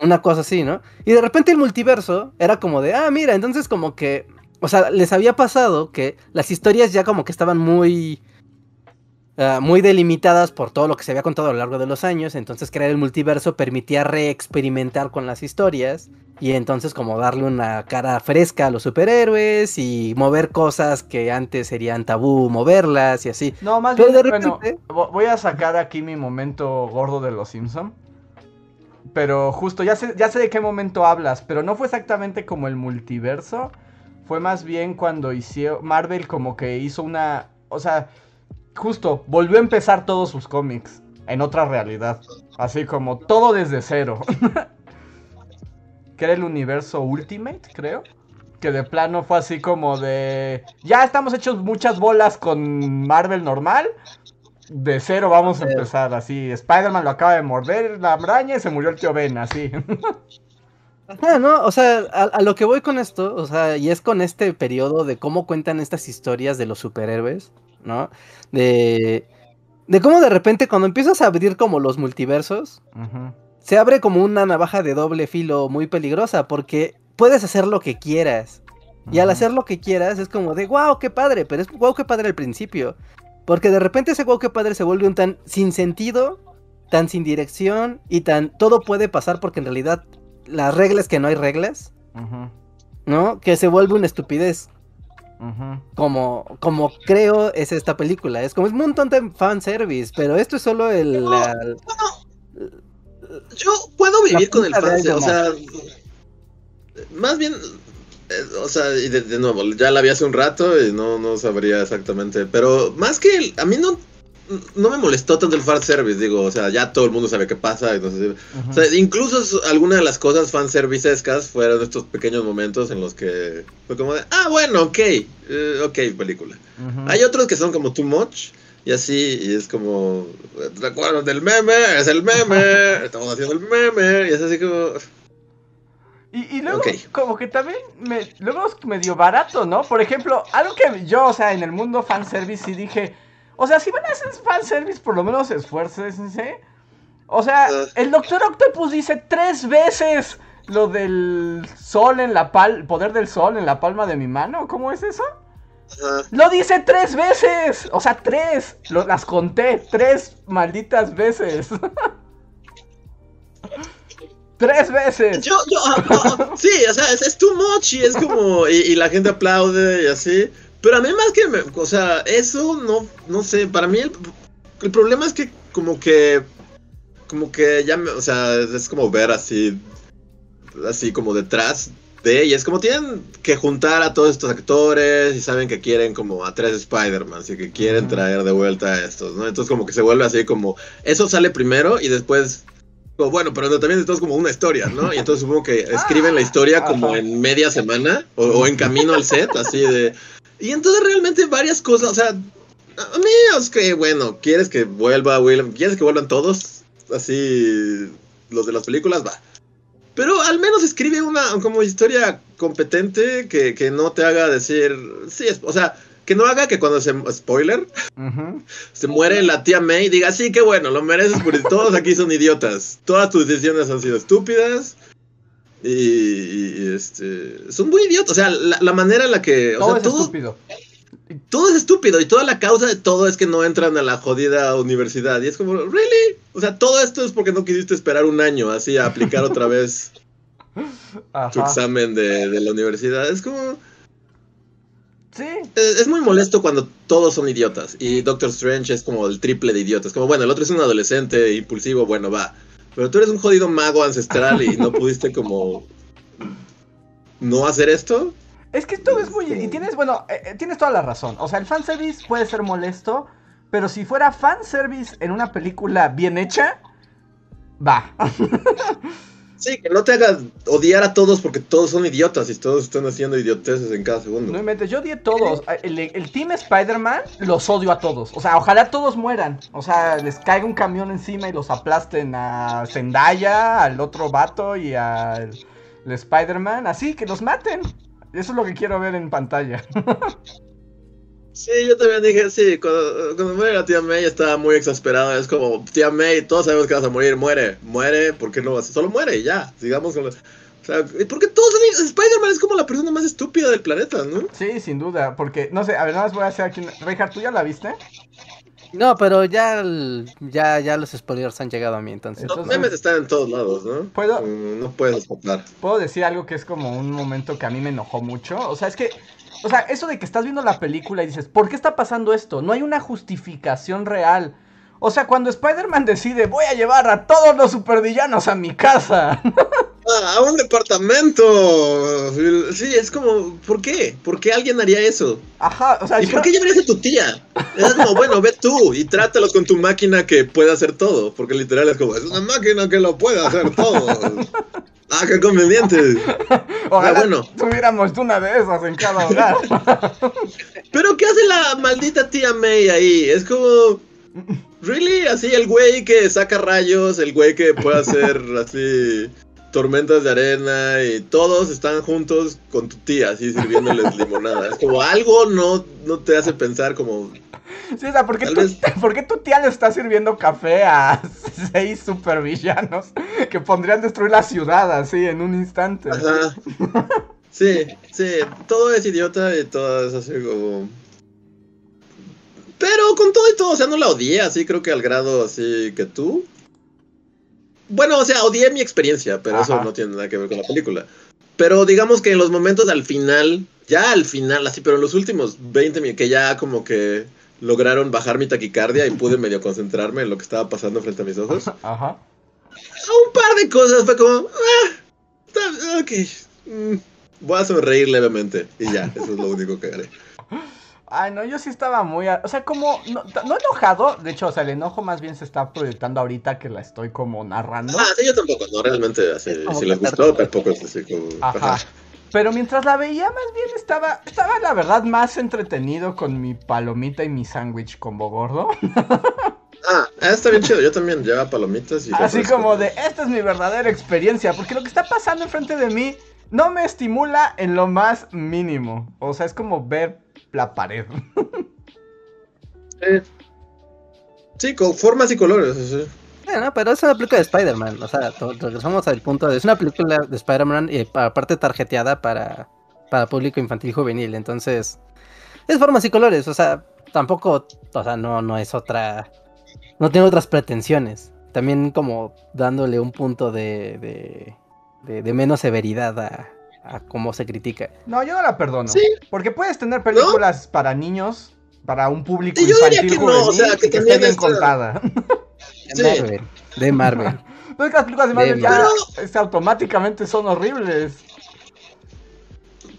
Una cosa así, ¿no? Y de repente el multiverso era como de, ah, mira, entonces como que, o sea, les había pasado que las historias ya como que estaban muy Ah, muy delimitadas por todo lo que se había contado a lo largo de los años, entonces crear el multiverso permitía reexperimentar con las historias y entonces como darle una cara fresca a los superhéroes y mover cosas que antes serían tabú, moverlas y así. No, más bien, bueno, voy a sacar aquí mi momento gordo de los Simpson. Pero justo, ya sé, ya sé de qué momento hablas, pero no fue exactamente como el multiverso. Fue más bien cuando hizo Marvel como que hizo una, o sea, justo, volvió a empezar todos sus cómics en otra realidad. Así como todo desde cero. que era el universo Ultimate, creo. que de plano fue así como de... Ya estamos hechos muchas bolas con Marvel normal. De cero vamos a empezar así. Spider-Man lo acaba de morder la araña y se murió el tío Ben, así. Ah, no, o sea, a, lo que voy con esto, o sea, y es con este periodo de cómo cuentan estas historias de los superhéroes, ¿no? De, de cómo de repente cuando empiezas a abrir como los multiversos, se abre como una navaja de doble filo muy peligrosa, porque puedes hacer lo que quieras. Y al hacer lo que quieras es como de, wow, qué padre, pero es wow, qué padre al principio. Porque de repente ese wow, qué padre se vuelve un tan sin sentido, tan sin dirección y tan todo puede pasar porque en realidad las reglas que no hay reglas, ¿no? Que se vuelve una estupidez. Como, como creo es esta película. Es como es un montón de fanservice, pero esto es solo el. yo puedo vivir con el fanservice. O sea, más bien. Eh, o sea, y de, nuevo, ya la vi hace un rato y no, no sabría exactamente. Pero más que. a mí no no me molestó tanto el fan service, digo, o sea, ya todo el mundo sabe qué pasa. Entonces, o sea, incluso algunas de las cosas fan servicescas fueron estos pequeños momentos en los que fue como de, ah, bueno, ok, eh, ok, película. Hay otros que son como too much. Y así, y es como, ¿recuerdan del meme? Es el meme, estamos haciendo el meme, y es así como... Y, luego, como que también, me, luego es medio barato, ¿no? Por ejemplo, algo que yo, o sea, en el mundo fanservice sí dije, o sea, si van a hacer fanservice, por lo menos esfuércense. O sea, ah. el Doctor Octopus dice tres veces lo del sol en la pal... Poder del sol en la palma de mi mano. ¿Cómo es eso? Lo dice tres veces. O sea, tres. las conté. Tres malditas veces. tres veces. Yo, yo, ah, ah, sí, o sea, es, too much y es como. y la gente aplaude y así. Pero a mí más que, me, o sea, eso no, no sé, para mí el, problema es que como que, como que ya, me, o sea, es como ver así, así como detrás de, y es como tienen que juntar a todos estos actores y saben que quieren como a tres Spider-Man y que quieren traer de vuelta a estos, ¿no? Entonces como que se vuelve así como, eso sale primero y después bueno, pero también esto es como una historia, ¿no? Y entonces supongo que escriben la historia como en media semana o, o, en camino al set, así de, y entonces realmente varias cosas, o sea, a mí es que, bueno, quieres que vuelva William, quieres que vuelvan todos, así, los de las películas, va. Pero al menos escribe una como historia competente que, que no te haga decir, sí, o sea, que no haga que cuando se, spoiler, se muere la tía May, diga, sí, qué bueno, lo mereces porque todos aquí son idiotas, todas tus decisiones han sido estúpidas, y, este, son muy idiotas. O sea, la, manera en la que. todo es estúpido. Todo es estúpido. Y toda la causa de todo es que no entran a la jodida universidad. Y es como, ¿really? O sea, todo esto es porque no quisiste esperar un año así a aplicar otra vez tu examen de, de, la universidad. Es como. Sí. Es, muy molesto cuando todos son idiotas. Y Doctor Strange es como el triple de idiotas. Como, bueno, el otro es un adolescente impulsivo, bueno, va. Pero tú eres un jodido mago ancestral y no pudiste como no hacer esto. Es que todo es muy... Y tienes, bueno, eh, eh, tienes toda la razón. O sea, el fanservice puede ser molesto, pero si fuera fanservice en una película bien hecha, va. Sí, que no te hagas odiar a todos porque todos son idiotas y todos están haciendo idioteces en cada segundo. No me yo odié a todos. El, Team Spider-Man los odio a todos. O sea, ojalá todos mueran. O sea, les caiga un camión encima y los aplasten a Zendaya, al otro vato y al Spider-Man. Así, que los maten. Eso es lo que quiero ver en pantalla. Sí, yo también dije, sí, cuando, muere la tía May estaba muy exasperada. Es como, tía May, todos sabemos que vas a morir, muere, muere, ¿por qué no vas? Solo muere y ya, sigamos con O sea, porque todos Spider-Man es como la persona más estúpida del planeta, ¿no? Sí, sin duda, porque, no sé, a ver, nada más voy a hacer aquí. Reinhardt, ¿tú ya la viste? No, pero ya, ya, ya los spoilers han llegado a mí, entonces. Los memes están en todos lados, ¿no? ¿Puedo? Mm, no puedes escapar. Puedo decir algo que es como un momento que a mí me enojó mucho. O sea, es que o sea, eso de que estás viendo la película y dices, ¿por qué está pasando esto? No hay una justificación real. O sea, cuando Spider-Man decide, voy a llevar a todos los supervillanos a mi casa. Ah, a un departamento. Sí, es como, ¿por qué? ¿Por qué alguien haría eso? Ajá, o sea, ¿Y por qué llevarías a tu tía? Es como, bueno, ve tú y trátalo con tu máquina que puede hacer todo. Porque literal es como, es una máquina que lo puede hacer todo. Ah, qué conveniente. Ojalá ah, bueno. tuviéramos una de esas en cada hogar. Pero ¿qué hace la maldita tía May ahí? Es como... ¿Really? Así el güey que saca rayos, el güey que puede hacer así tormentas de arena y todos están juntos con tu tía, así sirviéndoles limonada. Es como algo no, no te hace pensar como... Sí, o sea, ¿por qué, tu, tu tía le está sirviendo café a seis supervillanos que podrían destruir la ciudad así en un instante? Ajá. Sí, sí, todo es idiota y todo es así como... Pero con todo y todo, o sea, no la odié así, creo que al grado así que tú. Bueno, o sea, odié mi experiencia, pero eso no tiene nada que ver con la película. Pero digamos que en los momentos al final, ya al final, así, pero en los últimos 20 minutos, que ya como que lograron bajar mi taquicardia y pude medio concentrarme en lo que estaba pasando frente a mis ojos. Ajá. Un par de cosas fue como, ah, ok, mm, voy a sonreír levemente y ya, eso es lo único que haré. Ay, no, yo sí estaba muy... O sea, como... No, enojado. De hecho, o sea, el enojo más bien se está proyectando ahorita que la estoy como narrando. Ah, sí, yo tampoco. No, realmente, así, si les gustó, tampoco es así como... Ajá. Pero mientras la veía, más bien estaba... Estaba, la verdad, más entretenido con mi palomita y mi sándwich combo gordo. Ah, está bien chido. Yo también llevaba palomitas y... Así como de, esta es mi verdadera experiencia. Porque lo que está pasando enfrente de mí no me estimula en lo más mínimo. O sea, es como ver la pared. sí. con formas y colores. Bueno, pero es una película de Spider-Man. O sea, regresamos al punto de. Es una película de Spider-Man y aparte tarjeteada para, para público infantil y juvenil. Entonces, es formas y colores. O sea, tampoco. O sea, no, no es otra. No tiene otras pretensiones. También como dándole un punto de, de, de menos severidad a, a cómo se critica. No, yo no la perdono. ¿Sí? Porque puedes tener películas para niños, para un público infantil que juvenil, o sea, que, estén bien contada. De Marvel. De Marvel. no es que las películas de Marvel ya automáticamente son horribles.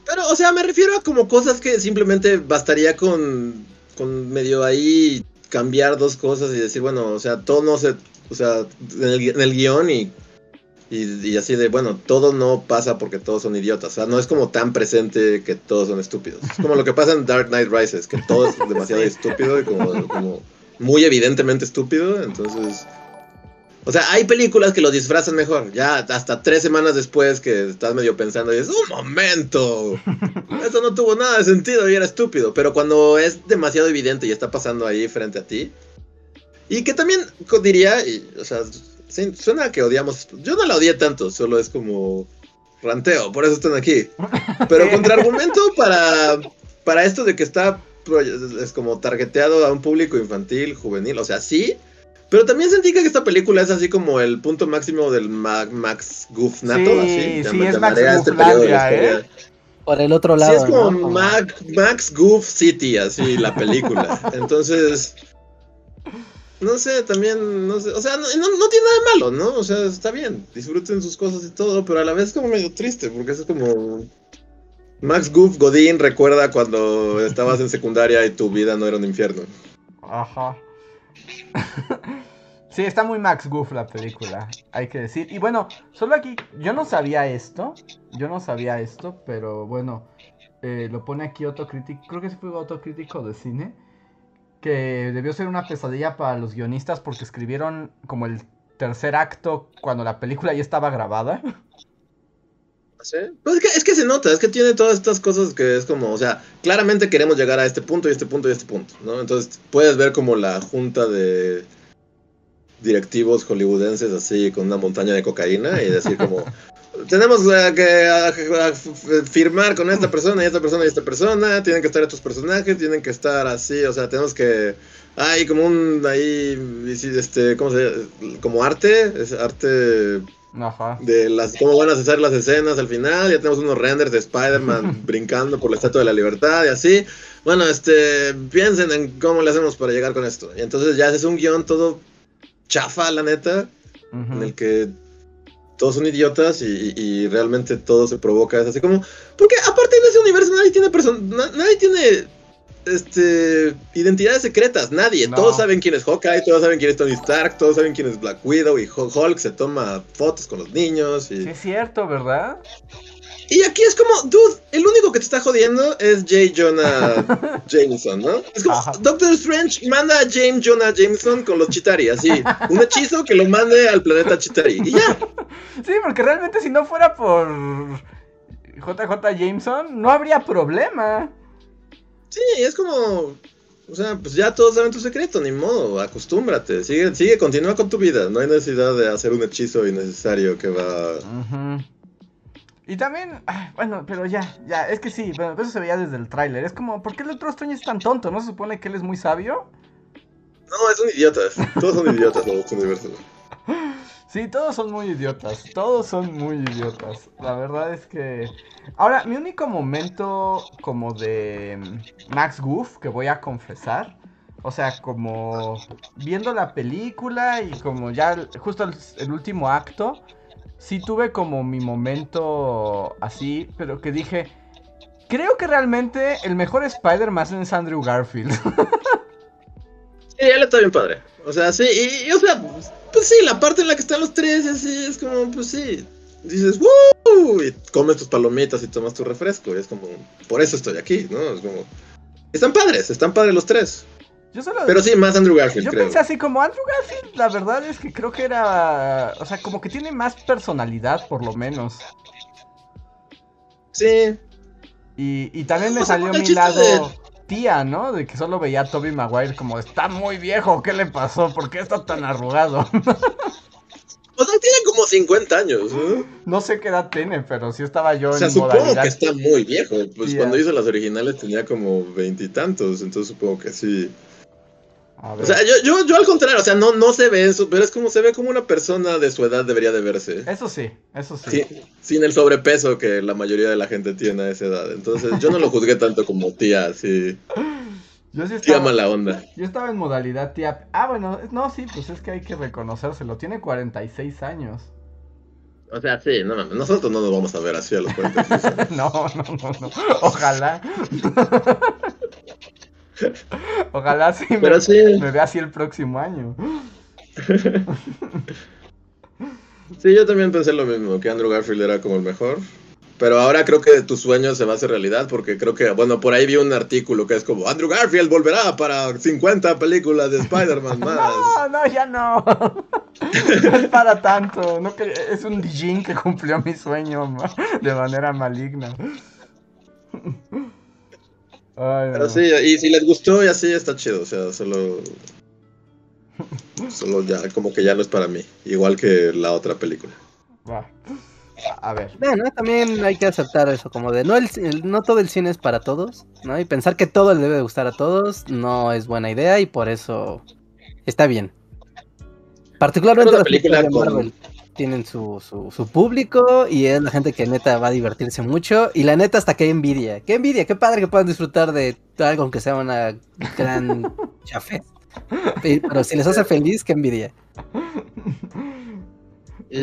Pero, o sea, me refiero a como cosas que simplemente bastaría con, con medio ahí cambiar dos cosas y decir, bueno, o sea, todo no se, o sea, en el, en el guion y y, así de, bueno, todo no pasa porque todos son idiotas. O sea, no es como tan presente que todos son estúpidos. Es como lo que pasa en Dark Knight Rises, que todo es demasiado estúpido y como, muy evidentemente estúpido. Entonces, o sea, hay películas que lo disfrazan mejor. Ya hasta tres semanas después que estás medio pensando y dices, un momento, eso no tuvo nada de sentido y era estúpido. Pero cuando es demasiado evidente y está pasando ahí frente a ti. Y que también diría, y, o sea, suena que odiamos. Yo no la odié tanto, solo es como ranteo, por eso están aquí. Pero contraargumento para, para esto de que está es como targeteado a un público infantil, juvenil, o sea, sí. Pero también sentí que esta película es así como el punto máximo del Max Goof nato, sí, Sí, es Max este Goof ¿eh? Por el otro lado. Sí, es como Max Goof City, así la película. Entonces, no sé, también, no sé, o sea, no, no, tiene nada de malo, ¿no? O sea, está bien, disfruten sus cosas y todo, pero a la vez es como medio triste, porque es como... Max Goof Godín recuerda cuando estabas en secundaria y tu vida no era un infierno. Ajá. sí, está muy Max Goof la película, hay que decir. Y bueno, solo aquí, yo no sabía esto, yo no sabía esto, pero bueno, eh, lo pone aquí autocrítico, creo que sí fue autocrítico de cine que debió ser una pesadilla para los guionistas porque escribieron como el tercer acto cuando la película ya estaba grabada. ¿Sí? Pues es, que, se nota, es que tiene todas estas cosas que es como, o sea, claramente queremos llegar a este punto y este punto y este punto, ¿no? Entonces puedes ver como la junta de directivos hollywoodenses así con una montaña de cocaína y decir como, tenemos eh, que firmar con esta persona y esta persona y esta persona, tienen que estar estos personajes, tienen que estar así, o sea, tenemos que hay como un ahí este, ¿cómo se llama? como arte, es arte Ajá. de las cómo van a hacer las escenas al final, ya tenemos unos renders de Spider-Man brincando por la Estatua de la Libertad y así. Bueno, este, piensen en cómo le hacemos para llegar con esto. Y entonces ya haces un guion todo chafa, la neta, en el que todos son idiotas y, realmente todo se provoca. Es así como. Porque aparte en ese universo nadie tiene person nadie tiene este, identidades secretas, nadie. Todos saben quién es Hawkeye, todos saben quién es Tony Stark, todos saben quién es Black Widow y Hulk se toma fotos con los niños. Y... Sí, es cierto, ¿verdad? Y aquí es como, dude, el único que te está jodiendo es J. Jonah Jameson, ¿no? Es como, Doctor Strange manda a James Jonah Jameson con los Chitari, así. Un hechizo que lo mande al planeta Chitari. Y ya. Sí, porque realmente si no fuera por JJ Jameson, no habría problema. Sí, es como. O sea, pues ya todos saben tu secreto, ni modo, acostúmbrate, sigue, sigue, continúa con tu vida, no hay necesidad de hacer un hechizo innecesario que va... Y también, bueno, pero ya, ya, es que sí, bueno, eso se veía desde el tráiler, es como, ¿por qué el otro Strange es tan tonto? ¿No se supone que él es muy sabio? No, es un idiota, todos son idiotas en este universo. Sí, todos son muy idiotas. Todos son muy idiotas. La verdad es que. Ahora, mi único momento como de Max Goof que voy a confesar. O sea, como viendo la película y como ya justo el, último acto. Sí tuve como mi momento así, pero que dije. Creo que realmente el mejor Spider-Man es Andrew Garfield. sí, él está bien padre. O sea, sí, y o sea, pues sí, la parte en la que están los tres, así es como, pues sí. Dices, ¡Woo! Y comes tus palomitas y tomas tu refresco. Y es como, por eso estoy aquí, ¿no? Es como. Están padres, están padres los tres. Yo solo, Pero sí, más Andrew Garfield, yo pensé así como Andrew Garfield, la verdad es que creo que era. O sea, como que tiene más personalidad, por lo menos. Sí. Y, y también me salió mi lado tía, ¿no? De que solo veía a Toby Maguire como, está muy viejo, ¿qué le pasó? ¿Por qué está tan arrugado? O sea, tiene como 50 años. ¿eh? No sé qué edad tiene, pero sí estaba yo o sea, supongo que está muy viejo. Pues cuando hizo las originales tenía como veintitantos, entonces supongo que sí. O sea, yo, yo, yo, al contrario, o sea, no, no se ve eso, pero es como se ve como una persona de su edad debería de verse. Eso sí, eso sí. sin el sobrepeso que la mayoría de la gente tiene a esa edad. Entonces, yo no lo juzgué tanto como tía, sí. Yo sí estaba, tía mala onda. Yo estaba en modalidad tía. Ah, bueno, no, sí, pues es que hay que reconocérselo. Tiene 46 años. O sea, sí, no, nosotros no nos vamos a ver así a los 46 no, no, no, no. Ojalá. Ojalá sí me, vea así el próximo año. sí, yo también pensé lo mismo, que Andrew Garfield era como el mejor. Pero ahora creo que tu sueño se va a hacer realidad porque creo que, bueno, por ahí vi un artículo que es como Andrew Garfield volverá para 50 películas de Spider-Man más. No, no, ya no. no es para tanto. No que, es un Dijin que cumplió mi sueño de manera maligna. Pero sí, y si les gustó y así está chido, o sea, solo. Solo ya, como que ya no es para mí. Igual que la otra película. Va. A ver. Bueno, también hay que aceptar eso, como de no, el, no todo el cine es para todos, ¿no? Y pensar que todo le debe gustar a todos no es buena idea y por eso está bien. Particularmente la película de Marvel tienen su, su, público y es la gente que neta va a divertirse mucho. Y la neta, hasta que envidia. Qué envidia, qué padre que puedan disfrutar de algo aunque sea una gran chafé. Pero si les hace feliz, qué envidia.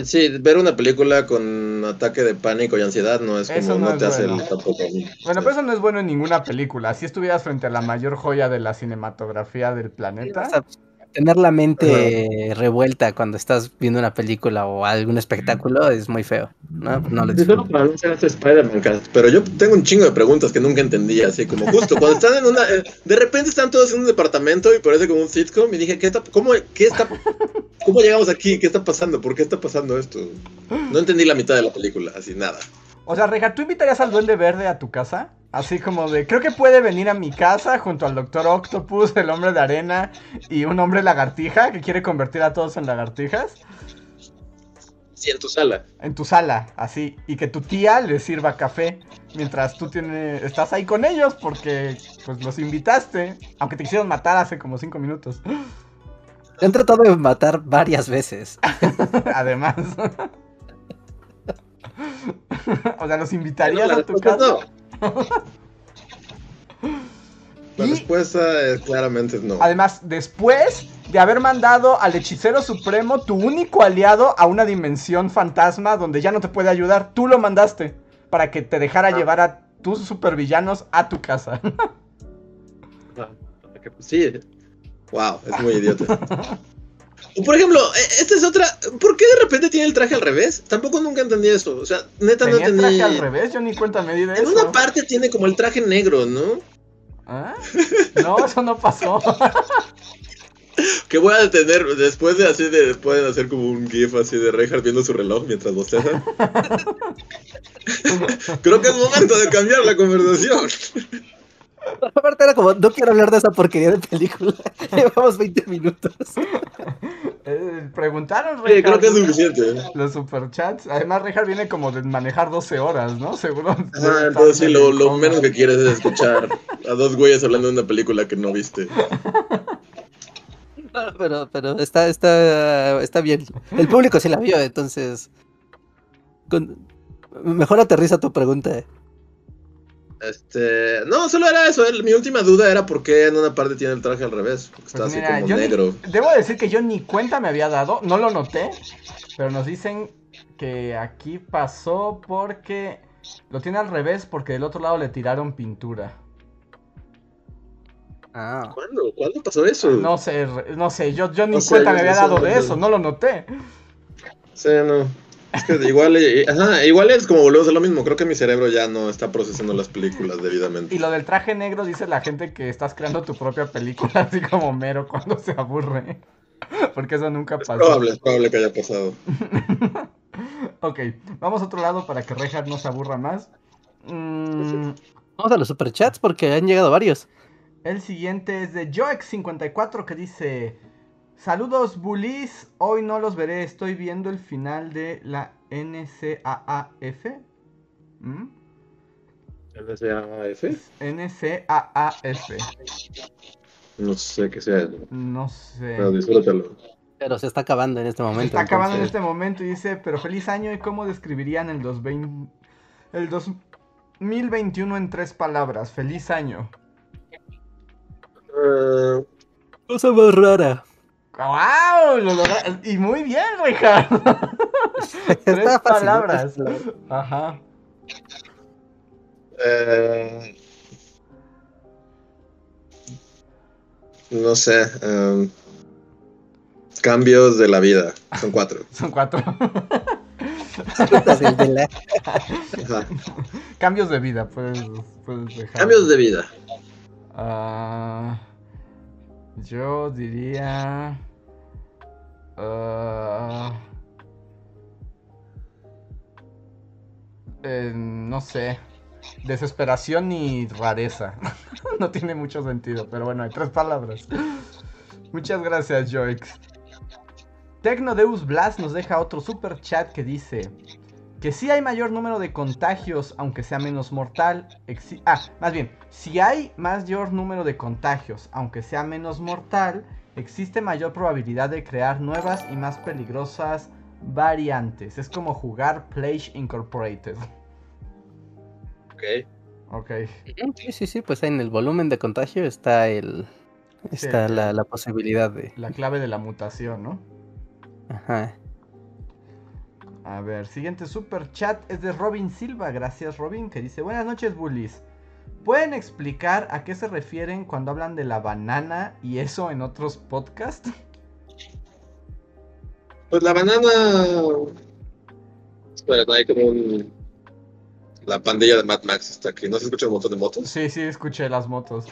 Sí, ver una película con ataque de pánico y ansiedad no es como no, te hace el tampoco. Bueno, pero eso no es bueno en ninguna película. Si estuvieras frente a la mayor joya de la cinematografía del planeta tener la mente revuelta cuando estás viendo una película o algún espectáculo es muy feo. No, no pero yo tengo un chingo de preguntas que nunca entendí, así como justo cuando están en una, eh, de repente están todos en un departamento y parece como un sitcom y dije, ¿qué está, cómo, qué está, cómo llegamos aquí? ¿Qué está pasando? ¿Por qué está pasando esto? No entendí la mitad de la película, así nada. O sea, Reja, ¿tú invitarías al Duende Verde a tu casa? Así como de, creo que puede venir a mi casa junto al Doctor Octopus, el hombre de arena y un hombre lagartija que quiere convertir a todos en lagartijas. Sí, en tu sala. En tu sala, así. Y que tu tía le sirva café mientras tú tienes, estás ahí con ellos porque pues los invitaste, aunque te quisieron matar hace como cinco minutos. Te han tratado de matar varias veces. Además. o sea, ¿los invitarías a tu casa? La respuesta es claramente no. Además, después de haber mandado al hechicero supremo, tu único aliado, a una dimensión fantasma donde ya no te puede ayudar, tú lo mandaste para que te dejara ah. llevar a tus supervillanos a tu casa. Sí. Wow, es muy idiota. Por ejemplo, e, esta es otra. ¿Por qué de repente tiene el traje al revés? Tampoco nunca entendí eso. O sea, neta no entendí. el traje al revés? Yo ni cuenta me di de en eso. En una parte tiene como el traje negro, ¿no? ¿Ah? No, eso no pasó. que voy a detener después de así de pueden hacer como un gif así de Reinhardt viendo su reloj mientras bosteza. Creo que es momento de cambiar la conversación. Aparte era como, no quiero hablar de esa porquería de película. Llevamos 20 minutos. Eh, preguntaron, Sí, creo que es suficiente. Los superchats. Además, Rejar viene como de manejar 12 horas, ¿no? Seguro. Ah, entonces sí, lo, lo menos que quieres es escuchar a dos güeyes hablando de una película que no viste. No, pero, pero está, está, está bien. El público sí la vio, entonces. Con... Mejor aterriza tu pregunta. Este, no, solo era eso. Mi última duda era por qué en una parte tiene el traje al revés. Porque está pues así como negro. Ni, debo decir que yo ni cuenta me había dado, no lo noté, pero nos dicen que aquí pasó porque lo tiene al revés porque del otro lado le tiraron pintura. Ah. ¿Cuándo? ¿Cuándo pasó eso? No sé, no sé, yo, yo ni no cuenta sé, me había dado de eso, no lo noté. Sí, no. Es que igual, ajá, igual es como volvemos a lo mismo. Creo que mi cerebro ya no está procesando las películas debidamente. Y lo del traje negro dice la gente que estás creando tu propia película, así como mero cuando se aburre. Porque eso nunca es pasó. Probable, es probable que haya pasado. ok, vamos a otro lado para que Rejar no se aburra más. Mm, vamos a los superchats porque han llegado varios. El siguiente es de Joex54 que dice: Saludos, bullies. Hoy no los veré. Estoy viendo el final de la NCAAF. ¿Mm? ¿NCAAF? NCAAF. No sé qué sea. No sé. Pero disfrútalo. Pero se está acabando en este momento. Se está entonces... acabando en este momento y dice: Pero feliz año. ¿Y cómo describirían el, 20... el 2021 en tres palabras? Feliz año. Uh... Cosa más rara. ¡Wow! Lo logra... Y muy bien, Ricardo. Tres palabras. ¿no? Ajá. Eh... No sé. Um... Cambios de la vida. Son cuatro. Son cuatro. Cambios de vida, puedes, puedes dejar. Cambios de vida. Uh... Yo diría. Uh, eh, no sé. Desesperación y rareza. no tiene mucho sentido, pero bueno, hay tres palabras. Muchas gracias, Joix. Tecnodeus Blast nos deja otro super chat que dice que si hay mayor número de contagios, aunque sea menos mortal. Ah, más bien, si hay mayor número de contagios, aunque sea menos mortal, existe mayor probabilidad de crear nuevas y más peligrosas variantes. Es como jugar Plague Incorporated. Ok. Ok. Sí, sí, sí, pues en el volumen de contagio está el. Está sí, la, la posibilidad de. La clave de la mutación, ¿no? Ajá. A ver, siguiente super chat es de Robin Silva. Gracias, Robin, que dice: Buenas noches, bullies. ¿Pueden explicar a qué se refieren cuando hablan de la banana y eso en otros podcasts? Pues la banana. Espera, no hay como un. La pandilla de Mad Max está aquí. ¿No se escucha un montón de motos? Sí, sí, escuché las motos.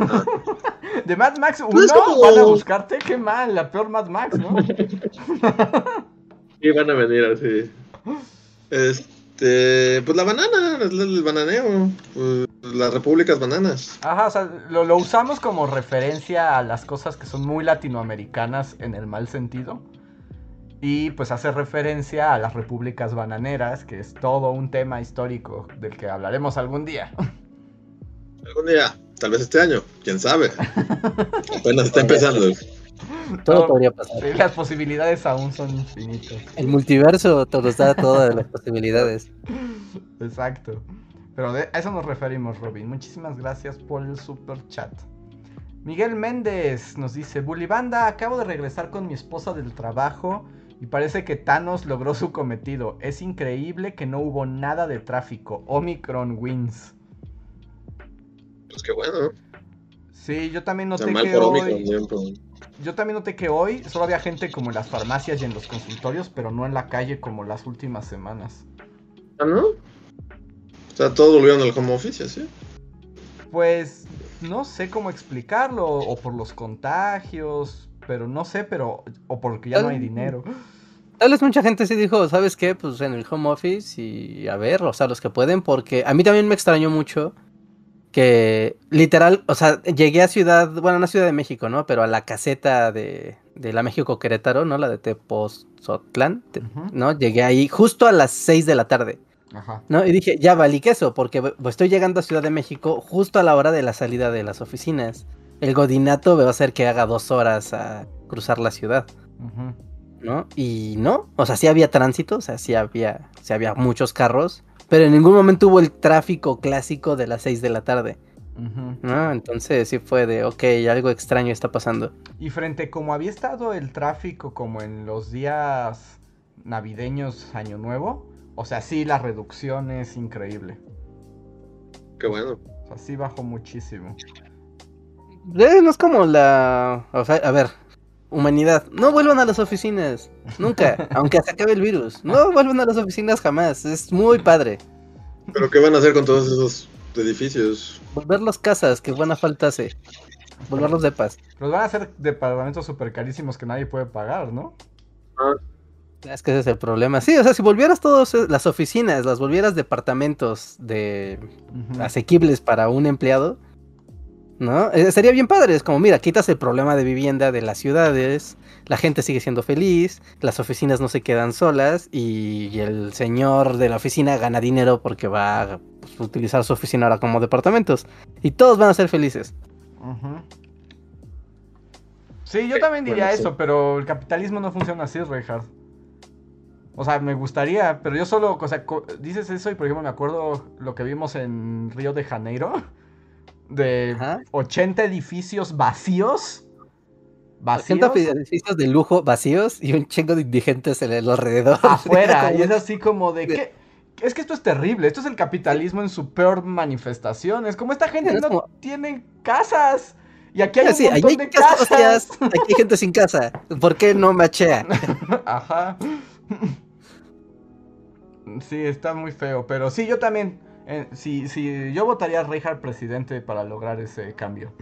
Ah. ¿De Mad Max 1 pues como... van a buscarte? Qué mal, la peor Mad Max, ¿no? sí, van a venir así. Este. Pues la banana, el bananeo. Pues, las repúblicas bananas. Ajá, o sea, lo, lo, usamos como referencia a las cosas que son muy latinoamericanas en el mal sentido. Y pues hace referencia a las repúblicas bananeras, que es todo un tema histórico del que hablaremos algún día. Algún día, tal vez este año, quién sabe. Apenas está empezando. Todo podría pasar. Sí, las posibilidades aún son infinitas. El multiverso te nos da todas las posibilidades. Exacto. Pero de, a eso nos referimos, Robin. Muchísimas gracias por el super chat. Miguel Méndez nos dice, Bulibanda, acabo de regresar con mi esposa del trabajo y parece que Thanos logró su cometido. Es increíble que no hubo nada de tráfico. Omicron wins. Pues qué bueno. Sí, yo también noté que hoy... Yo también noté que hoy solo había gente como en las farmacias y en los consultorios, pero no en la calle como las últimas semanas. ¿Ah, no? O sea, todos volvieron al home office, ¿sí? Pues no sé cómo explicarlo, o por los contagios, pero no sé, pero. O porque ya no hay dinero. Tal vez mucha gente sí dijo, ¿sabes qué? Pues en el home office y a ver, o sea, los que pueden, porque a mí también me extrañó mucho que literal, o sea, llegué a ciudad, bueno, no a Ciudad de México, ¿no? Pero a la caseta de, de la México Querétaro, ¿no? La de Tepoztlán, ¿no? Llegué ahí justo a las 6 de la tarde. Ajá. ¿No? Y dije, ya valí queso, porque estoy llegando a Ciudad de México justo a la hora de la salida de las oficinas. El godinato me va a hacer que haga dos horas a cruzar la ciudad. ¿No? Y no, o sea, sí había tránsito, o sea, sí había, sí había muchos carros, pero en ningún momento hubo el tráfico clásico de las 6 de la tarde. ¿no? Entonces sí fue de, ok, algo extraño está pasando. Y frente como había estado el tráfico como en los días navideños, Año Nuevo, o sea, sí, la reducción es increíble. Qué bueno. O sea, sí bajó muchísimo. Eh, no es como la... O sea, a ver, humanidad, no vuelvan a las oficinas, nunca, aunque se acabe el virus, no vuelvan a las oficinas jamás, es muy padre. Pero ¿qué van a hacer con todos esos edificios? Volver las casas, que buena falta hace. Volverlos de paz. Los van a hacer departamentos súper carísimos que nadie puede pagar, ¿no? Ah. Es que ese es el problema. Sí, o sea, si volvieras todas las oficinas, las volvieras departamentos de asequibles para un empleado, ¿no? Eh, sería bien padre. Es como, mira, quitas el problema de vivienda de las ciudades, la gente sigue siendo feliz, las oficinas no se quedan solas y el señor de la oficina gana dinero porque va a pues, utilizar su oficina ahora como departamentos. Y todos van a ser felices. Sí, yo también diría eso, pero el capitalismo no funciona así, Reinhardt. O sea, me gustaría, pero yo solo, o sea, dices eso y por ejemplo me acuerdo lo que vimos en Río de Janeiro, de 80 edificios vacíos. ¿Vacíos? 80 edificios de lujo vacíos y un chingo de indigentes en el alrededor. Afuera, y es así como de que... Es que esto es terrible, esto es el capitalismo en su peor manifestación. Es como esta gente no tiene casas. Y aquí hay un montón de casas. Aquí hay gente sin casa. ¿Por qué no machea? Ajá. Sí, está muy feo, pero sí, yo también. Eh, sí, sí, yo votaría a Reinhardt presidente para lograr ese cambio.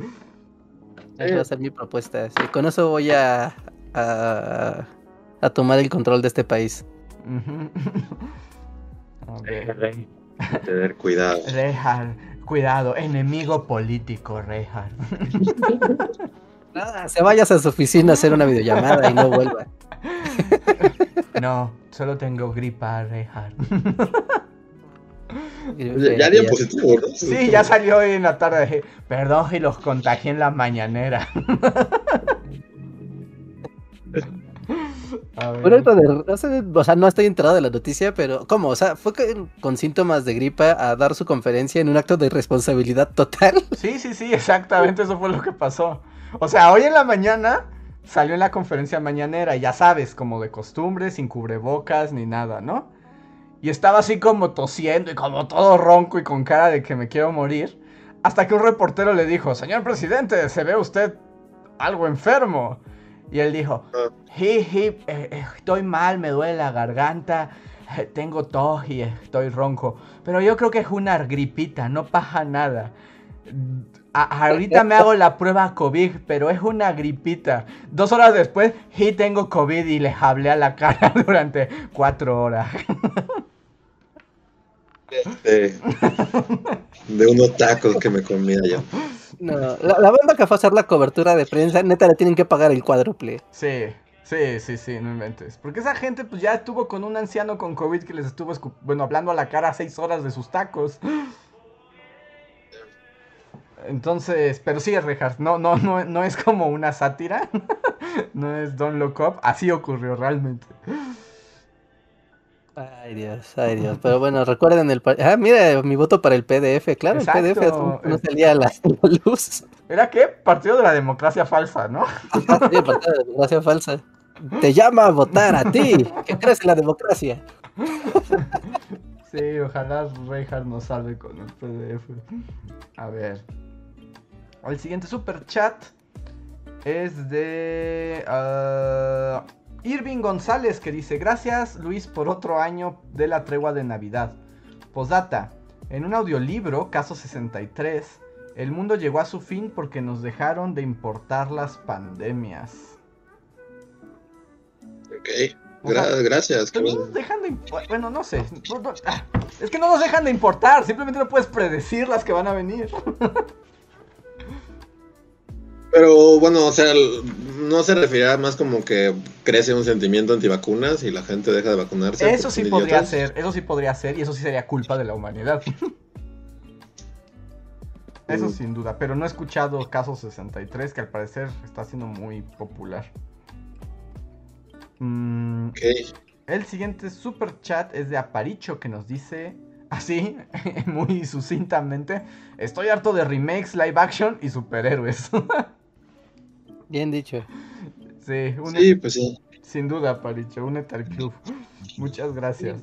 Esa va a ser mi propuesta. con eso voy a, a, tomar el control de este país. Tener cuidado. Reinhardt, cuidado, enemigo político, Reinhardt. Nada, se vayas a su oficina a hacer una videollamada y no vuelva. No, solo tengo gripa, Reinhardt. Ya dio positivo, ¿no? Sí, ya salió hoy en la tarde. Perdón y los contagié en la mañanera. o sea, no estoy enterado de la noticia, pero ¿cómo? O sea, fue con síntomas de gripa a dar su conferencia en un acto de irresponsabilidad total. Sí, sí, sí, exactamente eso fue lo que pasó. O sea, hoy en la mañana salió en la conferencia mañanera, ya sabes, como de costumbre, sin cubrebocas ni nada, ¿no? Y estaba así como tosiendo y como todo ronco y con cara de que me quiero morir. Hasta que un reportero le dijo, señor presidente, se ve usted algo enfermo. Y él dijo, eh, eh, estoy mal, me duele la garganta, eh, tengo tos y estoy ronco. Pero yo creo que es una gripita, no pasa nada ahorita me hago la prueba COVID, pero es una gripita. Dos horas después, sí tengo COVID y les hablé a la cara durante cuatro horas. De, de unos tacos que me comía yo. No, la, banda que fue a hacer la cobertura de prensa, neta, le tienen que pagar el cuádruple. Sí, sí, sí, sí, no inventes. Porque esa gente, pues ya estuvo con un anciano con COVID que les estuvo, bueno, hablando a la cara seis horas de sus tacos. Entonces, pero sí, Reinhardt, no, no, no, no es como una sátira, no es Don't Look Up, así ocurrió realmente. Ay Dios, ay Dios, pero bueno, recuerden el... Ah, mira, mi voto para el PDF, claro, el PDF no salía la, luz. ¿Era qué? Partido de la democracia falsa, ¿no? sí, partido de la democracia falsa. Te llama a votar a ti, que crees en la democracia. Sí, ojalá Reinhardt nos salve con el PDF. A ver. El siguiente super chat es de uh, Irving González que dice, gracias Luis por otro año de la tregua de Navidad. Posdata, en un audiolibro, caso 63, el mundo llegó a su fin porque nos dejaron de importar las pandemias. Ok. gracias. dejan de bueno, no sé. Ah, es que no nos dejan de importar. Simplemente no puedes predecir las que van a venir. Pero bueno, o sea, no se refiere más como que crece un sentimiento antivacunas y la gente deja de vacunarse. Eso sí podría ser, eso sí podría ser y eso sí sería culpa de la humanidad. eso mm. sin duda, pero no he escuchado Caso 63 que al parecer está siendo muy popular. Mm, el siguiente super chat es de Aparicho que nos dice así, muy sucintamente, estoy harto de remakes, live action y superhéroes. Bien dicho. Sí, sí, pues sí. Sin duda, Paricho, únete al club. Muchas gracias.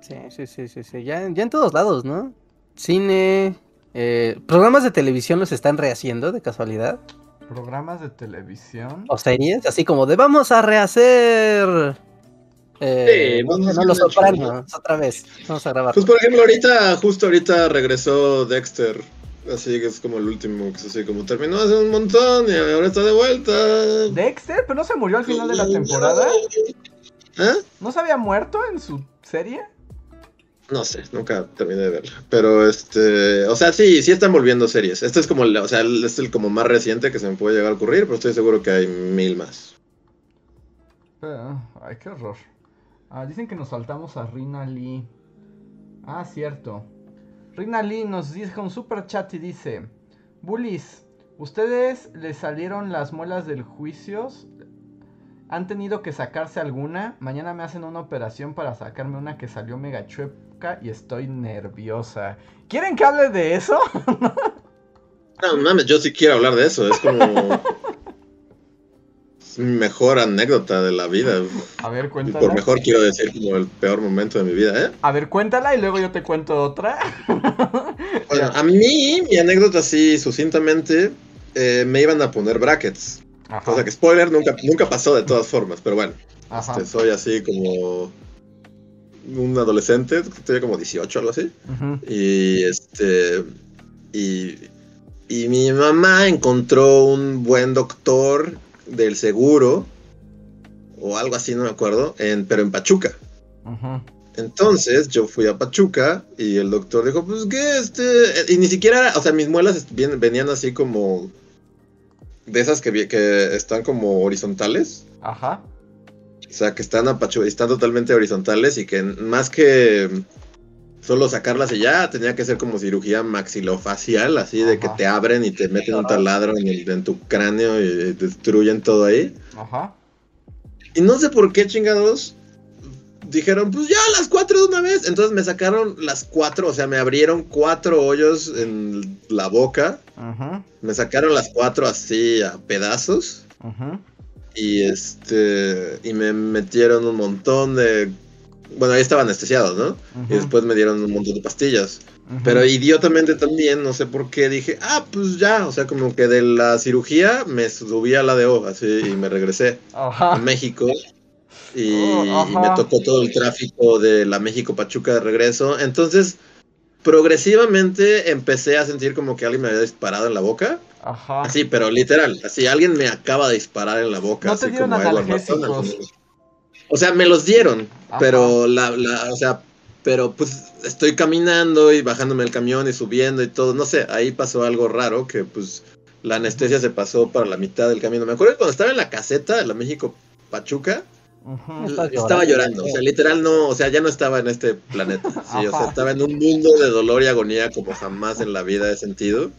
Sí, sí, sí, sí, sí. Ya, ya en todos lados, ¿no? Cine, eh, programas de televisión los están rehaciendo de casualidad. ¿Programas de televisión? O series, así como de vamos a rehacer. Eh, sí, vamos no, los sopranos, otra vez. Vamos a grabar. Pues por ejemplo, ahorita, justo ahorita regresó Dexter Así que es como el último, que es así como terminó hace un montón y ahora está de vuelta. ¿Dexter? ¿Pero no se murió al final de la temporada? ¿Eh? ¿No se había muerto en su serie? No sé, nunca terminé de verla. Pero este, o sea, sí, sí están volviendo series. Este es como, o sea, este es el como más reciente que se me puede llegar a ocurrir, pero estoy seguro que hay mil más. ay, qué horror. Ah, dicen que nos saltamos a Rina Lee. Ah, cierto. Rina Lee nos dice un super chat y dice: Bullies, ¿ustedes les salieron las muelas del juicio? ¿Han tenido que sacarse alguna? Mañana me hacen una operación para sacarme una que salió mega chueca y estoy nerviosa. ¿Quieren que hable de eso? no mames, yo sí quiero hablar de eso. Es como. mejor anécdota de la vida. A ver, cuéntala. por mejor quiero decir como el peor momento de mi vida, ¿eh? A ver, cuéntala y luego yo te cuento otra. bueno, a mí, mi anécdota así, sucintamente, eh, me iban a poner brackets. O sea que spoiler, nunca, nunca pasó de todas formas, pero bueno. Este, soy así como un adolescente, tenía como 18 o algo así. Y este. Y, y mi mamá encontró un buen doctor del seguro o algo así, no me acuerdo, en, pero en Pachuca. Entonces yo fui a Pachuca y el doctor dijo, pues que este, y ni siquiera, o sea, mis muelas venían así como de esas que, que están como horizontales. Ajá. O sea, que están a Pachuca, están totalmente horizontales y que más que solo sacarlas y ya, tenía que ser como cirugía maxilofacial, así de que te abren y te meten un taladro en, tu cráneo y destruyen todo ahí. Ajá. Y no sé por qué chingados dijeron, pues ya las cuatro de una vez. Entonces me sacaron las cuatro, o sea, me abrieron cuatro hoyos en la boca. Ajá. Me sacaron las cuatro así a pedazos. Ajá. Y este, y me metieron un montón de bueno, ahí estaba anestesiado, ¿no? Y después me dieron un montón de pastillas. Pero idiotamente también, no sé por qué, dije, ah, pues ya, o sea, como que de la cirugía me subí a la de O, así, y me regresé a México. Y, oh, me tocó todo el tráfico de la México Pachuca de regreso. Entonces, progresivamente empecé a sentir como que alguien me había disparado en la boca. Ajá. Así, pero literal, así, alguien me acaba de disparar en la boca. ¿No te dieron analgésicos? O sea, me los dieron, pero la, la, o sea, pero pues estoy caminando y bajándome el camión y subiendo y todo, no sé, ahí pasó algo raro que pues la anestesia se pasó para la mitad del camino. Me acuerdo cuando estaba en la caseta de la México Pachuca, estaba llorando, o sea, literal no, o sea, ya no estaba en este planeta, sí, o sea, estaba en un mundo de dolor y agonía como jamás en la vida he sentido.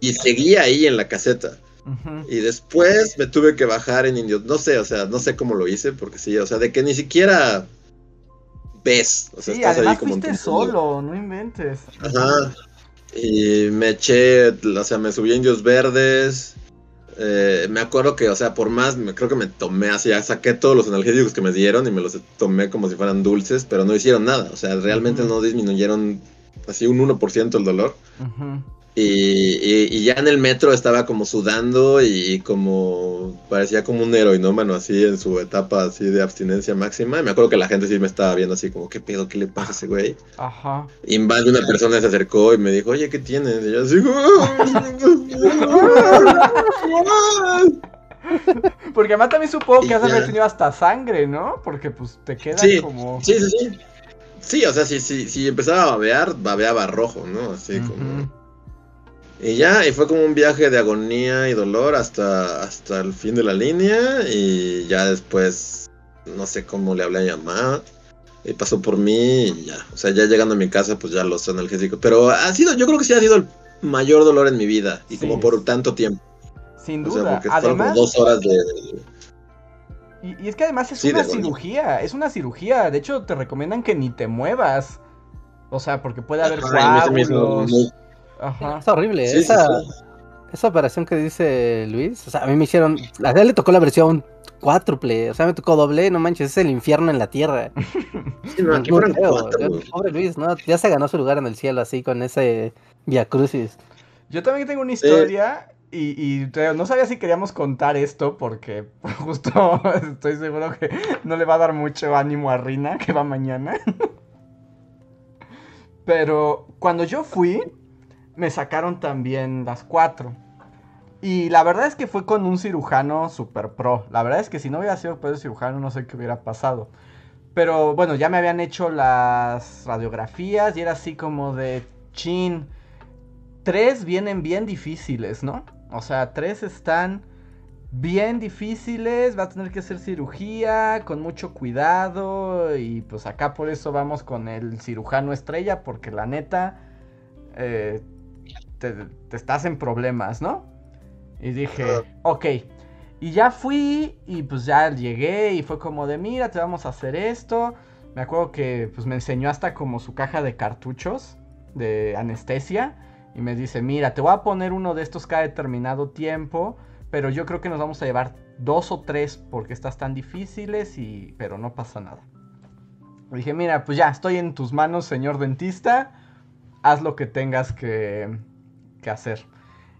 Y seguía ahí en la caseta. Y después me tuve que bajar en indios. No sé, o sea, no sé cómo lo hice, porque sí, o sea, de que ni siquiera ves. O sea, sí, estás ahí como. Fuiste solo, no inventes. Ajá. Y me eché, o sea, me subí a indios verdes. Eh, me acuerdo que, o sea, por más, me, creo que me tomé así, ya saqué todos los analgésicos que me dieron y me los tomé como si fueran dulces, pero no hicieron nada. O sea, realmente no disminuyeron así un 1% el dolor. Y, y, ya en el metro estaba como sudando y, como parecía como un heroinómano así en su etapa así de abstinencia máxima. Y me acuerdo que la gente sí me estaba viendo así como, ¿qué pedo? ¿Qué le pasa a ese güey? Ajá. Y más de una persona se acercó y me dijo, oye, ¿qué tienes? Y yo así... Porque además también supongo que has haber tenido hasta sangre, ¿no? Porque pues te queda como... Sí, sí, sí. Sí, o sea, si, si, si empezaba a babear, babeaba rojo, ¿no? Así como... Y ya, y fue como un viaje de agonía y dolor hasta, hasta el fin de la línea. Y ya después, no sé cómo le hablé a mi mamá. Y pasó por mí y ya. O sea, ya llegando a mi casa, pues ya los analgésicos. Pero ha sido, yo creo que sí ha sido el mayor dolor en mi vida. Y como por tanto tiempo. Sin duda. además, dos horas de... Y, es que además es una cirugía. Es una cirugía. De hecho, te recomiendan que ni te muevas. O sea, porque puede haber coágulos. Ajá. Es horrible. esa, esa operación que dice Luis, o sea, a mí me hicieron. A él le tocó la versión cuádruple, o sea, me tocó doble, no manches, es el infierno en la tierra. Pobre Luis, ¿no? Ya se ganó su lugar en el cielo así con ese Via Crucis. Yo también tengo una historia y, y, no sabía si queríamos contar esto porque justo estoy seguro que no le va a dar mucho ánimo a Rina que va mañana. Pero cuando yo fui, me sacaron también las cuatro. Y la verdad es que fue con un cirujano super pro. La verdad es que si no hubiera sido pues cirujano no sé qué hubiera pasado. Pero bueno, ya me habían hecho las radiografías y era así como de chin. Tres vienen bien difíciles, ¿no? O sea, tres están bien difíciles. Va a tener que hacer cirugía con mucho cuidado. Y pues acá por eso vamos con el cirujano estrella. Porque la neta... Eh, te, estás en problemas, ¿no? Y dije, ok. Y ya fui y pues ya llegué y fue como de, mira, te vamos a hacer esto. Me acuerdo que pues me enseñó hasta como su caja de cartuchos de anestesia. Y me dice, mira, te voy a poner uno de estos cada determinado tiempo. Pero yo creo que nos vamos a llevar dos o tres porque estás tan difíciles y... Pero no pasa nada. dije, mira, pues ya, estoy en tus manos, señor dentista. Haz lo que tengas que, que hacer.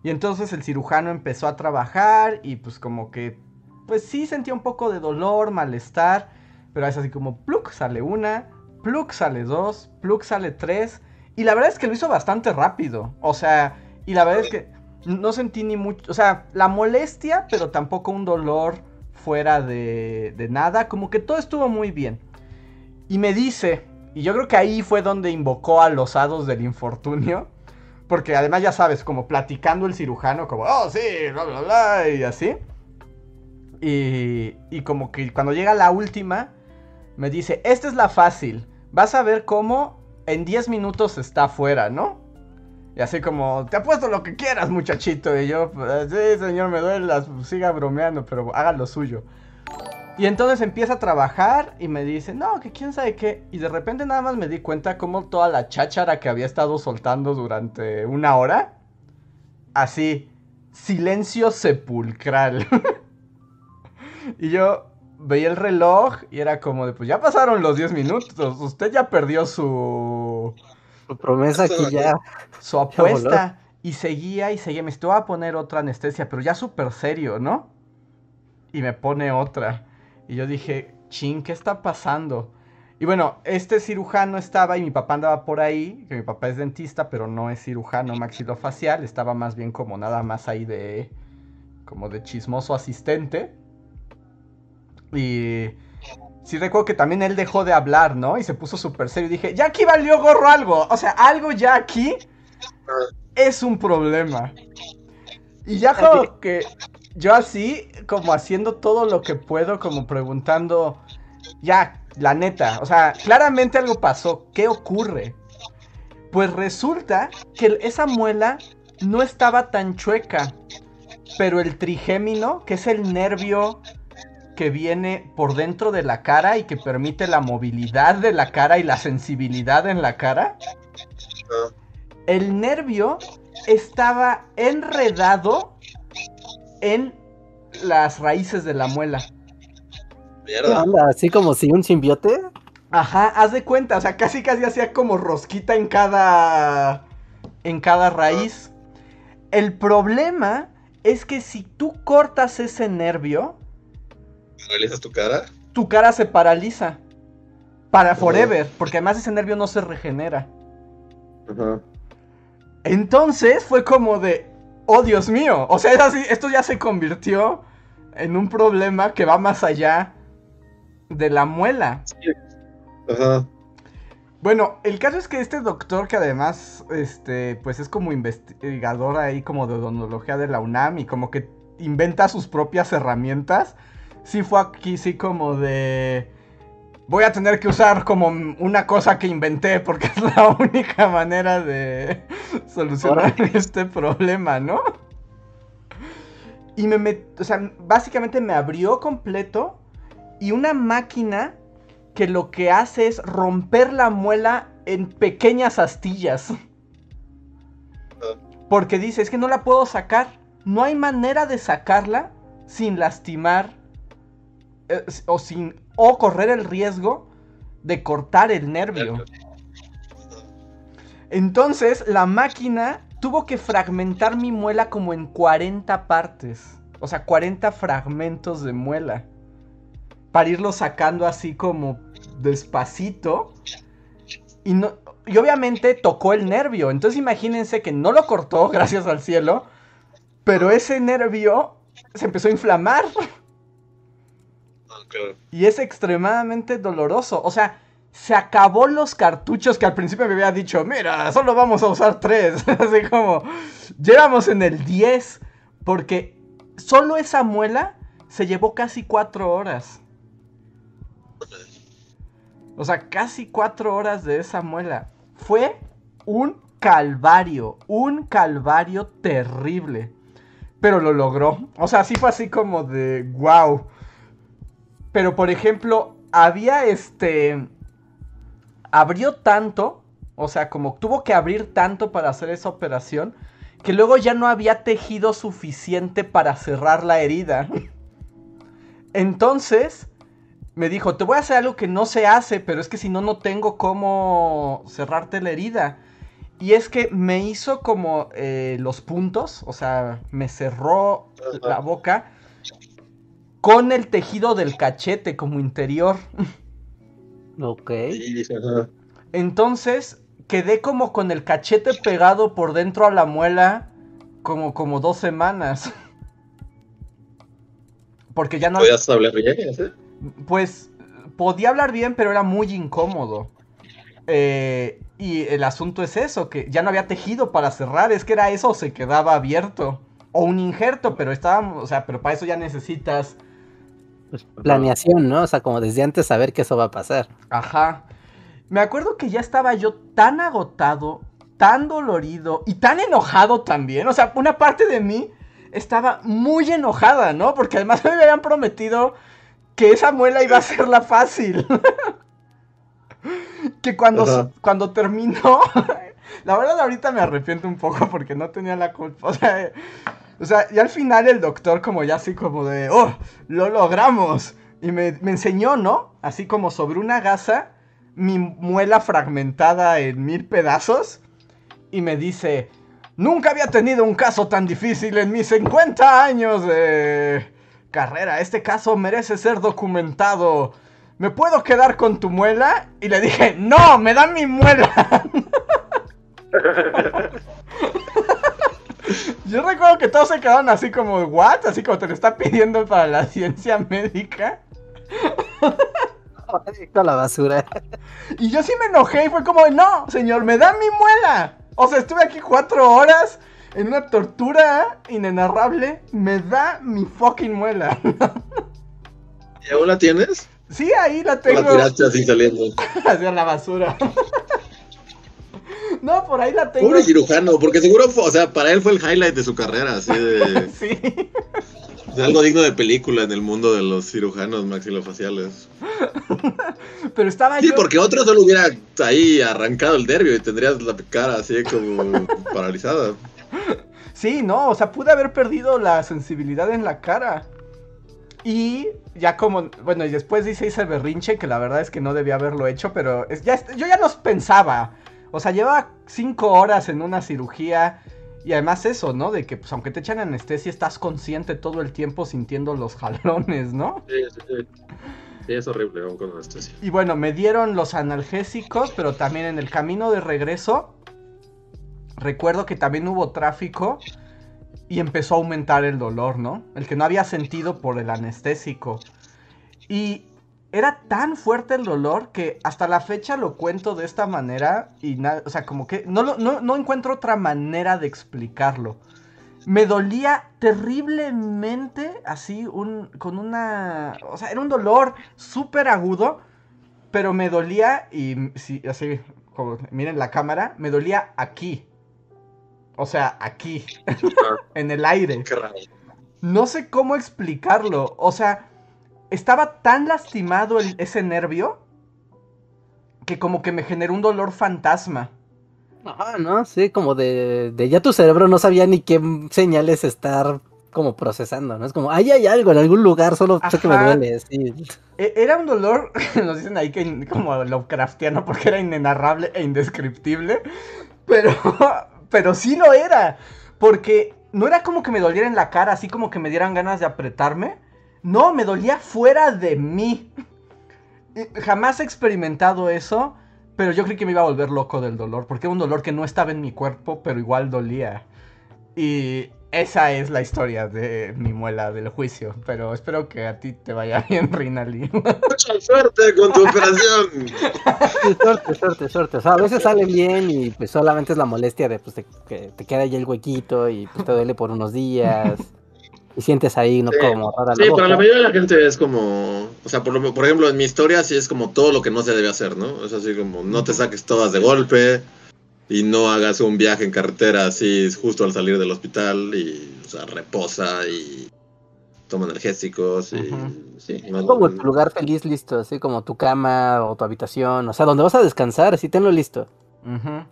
Y entonces el cirujano empezó a trabajar y pues como que, pues sí sentía un poco de dolor, malestar, pero es así como, pluk sale una, pluk sale dos, pluk sale tres. Y la verdad es que lo hizo bastante rápido. O sea, y la verdad es que no sentí ni mucho, o sea, la molestia, pero tampoco un dolor fuera de, de nada. Como que todo estuvo muy bien. Y me dice, y yo creo que ahí fue donde invocó a los hados del infortunio. Porque además ya sabes, como platicando el cirujano, como, oh, sí, bla, bla, bla, y así. Y, y como que cuando llega la última, me dice, esta es la fácil. Vas a ver cómo en 10 minutos está afuera, ¿no? Y así como, te apuesto lo que quieras, muchachito. Y yo, sí, señor, me duele, siga bromeando, pero haga lo suyo. Y entonces empieza a trabajar y me dice, no, que quién sabe qué. Y de repente nada más me di cuenta como toda la cháchara que había estado soltando durante una hora, así, silencio sepulcral. y yo veía el reloj y era como de, pues ya pasaron los 10 minutos, usted ya perdió su... Su promesa que ya... Su apuesta. Y seguía y seguía, me estuvo a poner otra anestesia, pero ya súper serio, ¿no? Y me pone otra. Y yo dije, ching, ¿qué está pasando? Y bueno, este cirujano estaba y mi papá andaba por ahí, que mi papá es dentista, pero no es cirujano maxilofacial, estaba más bien como nada más ahí de como de chismoso asistente. Y sí recuerdo que también él dejó de hablar, ¿no? Y se puso súper serio y dije, ya aquí valió gorro algo, o sea, algo ya aquí es un problema. Y ya como que yo así, como haciendo todo lo que puedo, como preguntando, ya, la neta, o sea, claramente algo pasó, ¿qué ocurre? Pues resulta que esa muela no estaba tan chueca, pero el trigémino, que es el nervio que viene por dentro de la cara y que permite la movilidad de la cara y la sensibilidad en la cara, el nervio estaba enredado en las raíces de la muela. Mierda. ¿Así como si un simbiote? Ajá, haz de cuenta, o sea, casi casi hacía como rosquita en cada en cada raíz. El problema es que si tú cortas ese nervio, ¿Paralizas tu cara? tu cara se paraliza. Para forever, porque además ese nervio no se regenera. Ajá. Entonces fue como de, oh Dios mío, o sea, es así, esto ya se convirtió en un problema que va más allá de la muela. Ajá. Bueno, el caso es que este doctor que además, este, pues es como investigador ahí como de odontología de la UNAM y como que inventa sus propias herramientas, sí fue aquí sí como de... Voy a tener que usar como una cosa que inventé porque es la única manera de solucionar este problema, ¿no? Y me met... o sea, básicamente me abrió completo y una máquina que lo que hace es romper la muela en pequeñas astillas. Porque dice, es que no la puedo sacar. No hay manera de sacarla sin lastimar eh, o sin o correr el riesgo de cortar el nervio. Entonces, la máquina tuvo que fragmentar mi muela como en 40 partes. O sea, 40 fragmentos de muela. Para irlo sacando así como despacito. Y, no, y obviamente tocó el nervio. Entonces imagínense que no lo cortó, gracias al cielo. Pero ese nervio se empezó a inflamar. Y es extremadamente doloroso. O sea, se acabó los cartuchos que al principio me había dicho, mira, solo vamos a usar tres. Así como, llegamos en el 10. Porque solo esa muela se llevó casi cuatro horas. O sea, casi cuatro horas de esa muela. Fue un calvario, un calvario terrible. Pero lo logró. O sea, sí fue así como de wow. Pero por ejemplo, había este... Abrió tanto, o sea, como tuvo que abrir tanto para hacer esa operación, que luego ya no había tejido suficiente para cerrar la herida. Entonces, me dijo, te voy a hacer algo que no se hace, pero es que si no, no tengo cómo cerrarte la herida. Y es que me hizo como eh, los puntos, o sea, me cerró la boca con el tejido del cachete como interior. Ok. Entonces quedé como con el cachete pegado por dentro a la muela como, como dos semanas. Porque ya no... ¿Podías hablar bien? ¿sí? Pues podía hablar bien, pero era muy incómodo. Eh, y el asunto es eso, que ya no había tejido para cerrar, es que era eso o se quedaba abierto. O un injerto, pero estábamos, o sea, pero para eso ya necesitas planeación, ¿no? O sea, como desde antes saber que eso va a pasar. Ajá. Me acuerdo que ya estaba yo tan agotado, tan dolorido y tan enojado también. O sea, una parte de mí estaba muy enojada, ¿no? Porque además me habían prometido que esa muela iba a ser la fácil. que cuando, cuando terminó... la verdad ahorita me arrepiento un poco porque no tenía la culpa. O sea, o sea, y al final el doctor como ya así como de... ¡Oh! ¡Lo logramos! Y me, enseñó, ¿no? Así como sobre una gasa, mi muela fragmentada en mil pedazos. Y me dice, nunca había tenido un caso tan difícil en mis 50 años de carrera. Este caso merece ser documentado. ¿Me puedo quedar con tu muela? Y le dije, no, me dan mi muela. Yo recuerdo que todos se quedaron así como, ¿what? Así como te lo está pidiendo para la ciencia médica. Directo a la basura. Y yo sí me enojé y fue como, no, señor, me da mi muela. O sea, estuve aquí cuatro horas en una tortura inenarrable. Me da mi fucking muela. ¿Y aún la tienes? Sí, ahí la ¿O tengo la tiraste así saliendo? hacia la basura. No, por ahí la tengo. Pobre cirujano, porque seguro, fue, o sea, para él fue el highlight de su carrera, así de, Sí. algo digno de película en el mundo de los cirujanos maxilofaciales. Pero estaba Sí, yo. porque otro solo hubiera ahí arrancado el nervio y tendrías la cara así como paralizada. Sí, no, o sea, pude haber perdido la sensibilidad en la cara. Y ya como, bueno, y después dice ese berrinche que la verdad es que no debía haberlo hecho, pero es, ya, yo ya los pensaba. O sea, llevaba cinco horas en una cirugía Y además eso, ¿no? De que pues aunque te echan anestesia estás consciente todo el tiempo sintiendo los jalones, ¿no? Sí, sí, sí. Sí, es horrible con anestesia. Y bueno, me dieron los analgésicos, pero también en el camino de regreso recuerdo que también hubo tráfico y empezó a aumentar el dolor, ¿no? El que no había sentido por el anestésico. Y era tan fuerte el dolor que hasta la fecha lo cuento de esta manera y nada, o sea, como que no, no, no encuentro otra manera de explicarlo. Me dolía terriblemente, así, un, con una... O sea, era un dolor súper agudo, pero me dolía y, sí, así, como miren la cámara, me dolía aquí. O sea, aquí, en el aire. No sé cómo explicarlo. O sea, estaba tan lastimado ese nervio que como que me generó un dolor fantasma. Ajá, ¿no? Sí, como de, de ya tu cerebro no sabía ni qué señales estar como procesando, ¿no? Es como, ahí hay algo en algún lugar, solo sé que me duele, sí. E, era un dolor, nos dicen ahí que como Lovecraftiano, porque era inenarrable e indescriptible, pero pero sí lo era. Porque no era como que me doliera en la cara, así como que me dieran ganas de apretarme. No, me dolía fuera de mí. Jamás he experimentado eso, pero yo creí que me iba a volver loco del dolor, porque era un dolor que no estaba en mi cuerpo, pero igual dolía. Y esa es la historia de mi muela del juicio, pero espero que a ti te vaya bien, Rinaldi. Mucha suerte con tu operación. suerte, suerte, suerte. O sea, a veces salen bien y pues solamente es la molestia de pues, que te queda ahí el huequito y pues, te duele por unos días. Y sientes ahí, ¿no? Como rara Sí, para la mayoría de la gente es como, o sea, por, por ejemplo, en mi historia sí es como todo lo que no se debe hacer, ¿no? Es así como, no te saques todas de golpe, y no hagas un viaje en carretera así justo al salir del hospital y o sea, reposa y toma energéticos y sí, como tu lugar feliz listo, así como tu cama o tu habitación, o sea, donde vas a descansar, así tenlo listo.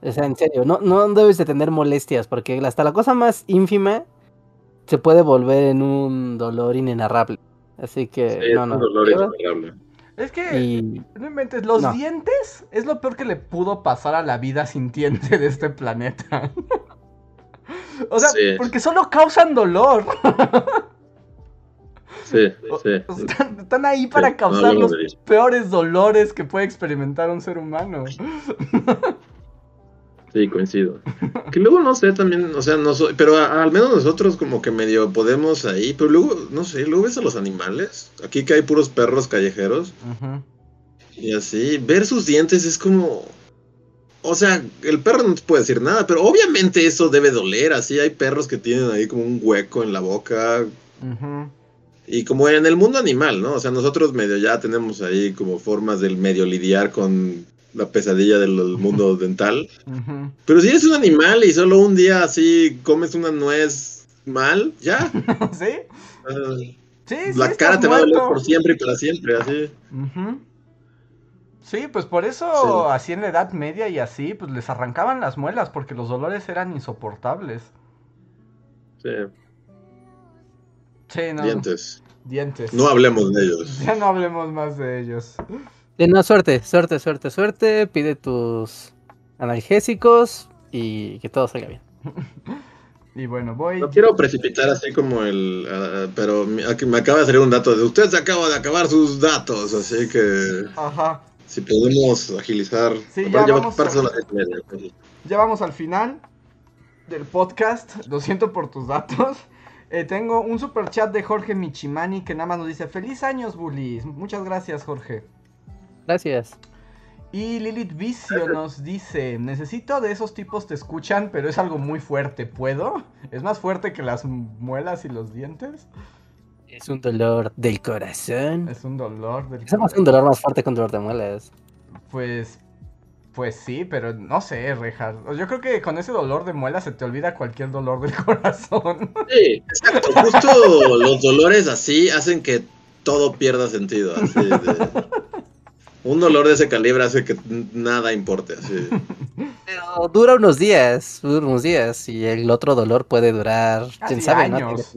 O sea, en serio, no, no debes de tener molestias, porque hasta la cosa más ínfima se puede volver en un dolor inenarrable. Así que, no, no. Un dolor inenarrable. Es que, no inventes, los dientes es lo peor que le pudo pasar a la vida sintiente de este planeta. o sea, porque solo causan dolor. sí, sí. están, ahí para causar los peores dolores que puede experimentar un ser humano. Sí, coincido. Que luego no sé también, o sea, no soy, pero al menos nosotros como que medio podemos ahí, pero luego, no sé, luego ves a los animales, aquí que hay puros perros callejeros, y así, ver sus dientes es como, o sea, el perro no te puede decir nada, pero obviamente eso debe doler, así hay perros que tienen ahí como un hueco en la boca. Y como en el mundo animal, ¿no? O sea, nosotros medio ya tenemos ahí como formas del medio lidiar con la pesadilla del mundo dental. Pero si eres un animal y solo un día así comes una nuez mal, ya. ¿Sí? Ah, sí, la cara te va a doler por siempre y para siempre, así. Sí, pues por eso así en la Edad Media y así, pues les arrancaban las muelas porque los dolores eran insoportables. Sí. Sí, no. Dientes. Dientes. No hablemos de ellos. Ya no hablemos más de ellos. De no, suerte, suerte, suerte, suerte. Pide tus analgésicos y que todo salga bien. y bueno, voy. No quiero precipitar así como el. Uh, pero aquí me acaba de salir un dato de usted se acaba de acabar sus datos, así que. Ajá. Si podemos agilizar. Sí, ya, vamos ya vamos al final del podcast. Lo siento por tus datos. Eh, tengo un super chat de Jorge Michimani que nada más nos dice: Feliz años, bullies. Muchas gracias, Jorge. Gracias. Y Lilith Vicio nos dice, necesito de esos tipos te escuchan, pero es algo muy fuerte, ¿puedo? ¿Es más fuerte que las muelas y los dientes? Es un dolor del corazón. Es un dolor del corazón. Es un dolor más fuerte que un dolor de muelas. Pues, pues sí, pero no sé, Rejas. Yo creo que con ese dolor de muelas se te olvida cualquier dolor del corazón. Sí, exacto. Justo los dolores así hacen que todo pierda sentido. Así de... Un dolor de ese calibre hace que nada importe. Así. Pero dura unos días, dura unos días, y el otro dolor puede durar, quién sabe, años.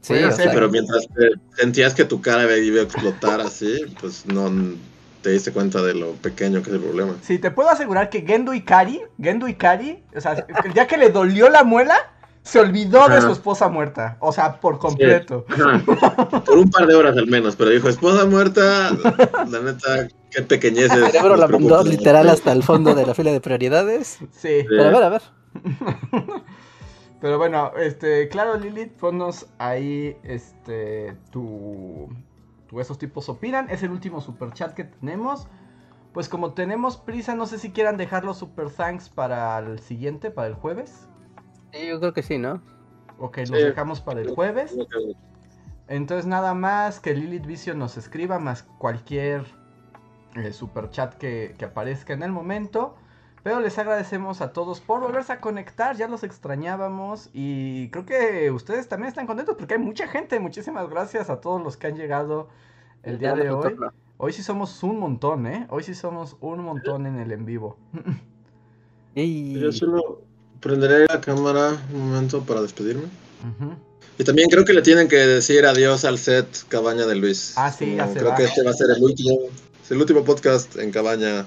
Sí, pero mientras sentías que tu cara iba a explotar así, pues no te diste cuenta de lo pequeño que es el problema. Sí, te puedo asegurar que Gendo Ikari, Gendo Ikari, o sea, el día que le dolió la muela, se olvidó de su esposa muerta. O sea, por completo. Por un par de horas al menos, pero dijo, esposa muerta, la neta, qué pequeñez El cerebro la mandó literal hasta el fondo de la fila de prioridades. Sí. Pero a ver, a ver. Pero bueno, este, claro, Lilith, ponnos ahí, este, tu, tu, esos tipos opinan. Es el último super chat que tenemos. Pues como tenemos prisa, no sé si quieran dejar los super thanks para el siguiente, para el jueves. Sí, yo creo que sí, ¿no? Ok, los dejamos para el jueves. Entonces nada más que Lilith Vicio nos escriba, más cualquier eh, super chat que, que aparezca en el momento. Pero les agradecemos a todos por volverse a conectar, ya los extrañábamos y creo que ustedes también están contentos porque hay mucha gente. Muchísimas gracias a todos los que han llegado el día de hoy. Hoy sí somos un montón, ¿eh? Hoy sí somos un montón en el en vivo. Yo solo prenderé la cámara un momento para despedirme. Y también creo que le tienen que decir adiós al set Cabaña de Luis. Ah, sí, ya se Creo que este va a ser el último, el último podcast en Cabaña